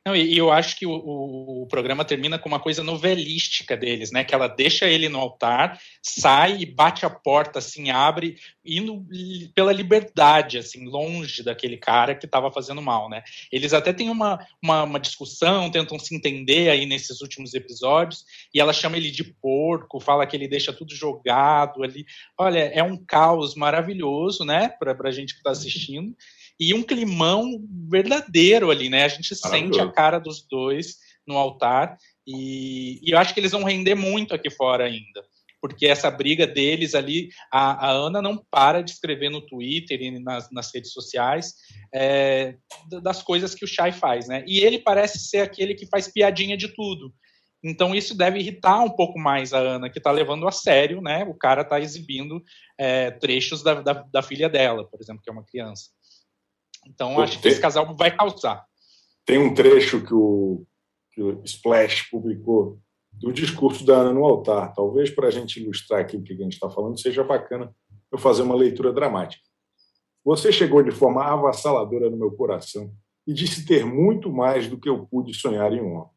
Não, e eu acho que o, o, o, programa termina com uma coisa novelística deles, né? Que ela deixa ele no altar, sai e bate a porta, assim, abre, indo pela liberdade, assim, longe daquele cara que estava fazendo mal, né? Eles até têm uma, uma, uma, discussão, tentam se entender aí nesses últimos episódios, e ela chama ele de porco, fala que ele deixa tudo jogado ali. Olha, é um caos maravilhoso, né? Para a gente que está assistindo e um climão verdadeiro ali, né? A gente sente a cara dos dois no altar e, e, eu acho que eles vão render muito aqui fora ainda. Porque essa briga deles ali, a, a Ana não para de escrever no Twitter e nas, nas redes sociais é, das coisas que o Shai faz, né? E ele parece ser aquele que faz piadinha de tudo. Então isso deve irritar um pouco mais a Ana, que está levando a sério, né? O cara está exibindo é, trechos da, da, da, filha dela, por exemplo, que é uma criança. Então Pô, acho tem, que esse casal vai causar. Tem um trecho que o, que o Splash publicou do discurso da Ana no altar. Talvez para a gente ilustrar aqui o que a gente está falando, seja bacana eu fazer uma leitura dramática. Você chegou de forma avassaladora no meu coração e disse ter muito mais do que eu pude sonhar em um homem.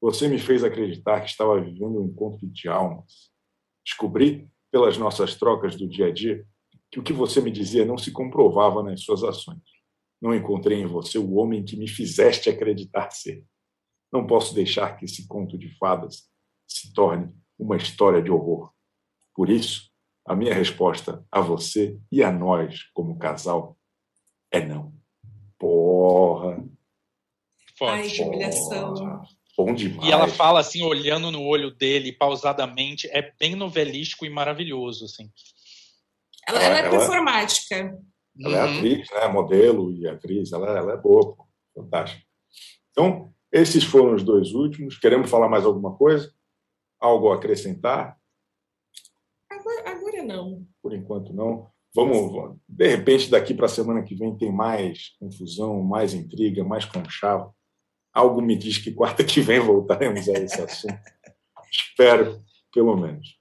Você me fez acreditar que estava vivendo um encontro de almas. Descobri, pelas nossas trocas do dia a dia, que o que você me dizia não se comprovava nas suas ações. Não encontrei em você o homem que me fizeste acreditar ser. Não posso deixar que esse conto de fadas se torne uma história de horror. Por isso, a minha resposta a você e a nós, como casal, é não. Porra! Ai, que humilhação. Bom demais. E ela fala assim, olhando no olho dele, pausadamente, é bem novelístico e maravilhoso, assim. Ela, ela, ela é performática. Ela é uhum. atriz, né? Modelo e atriz, ela, ela é boa, fantástica. Então, esses foram os dois últimos. Queremos falar mais alguma coisa? Algo a acrescentar? Agora, agora não. Por enquanto não. Vamos, de repente, daqui para a semana que vem tem mais confusão, mais intriga, mais conchavo. Algo me diz que quarta que vem voltaremos a esse assunto. Espero, pelo menos.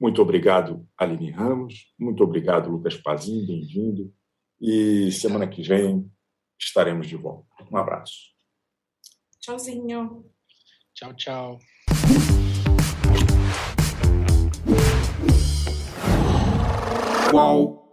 Muito obrigado, Aline Ramos. Muito obrigado, Lucas Pazin. Bem-vindo. E semana que vem estaremos de volta. Um abraço. Tchauzinho. Tchau, tchau. Qual?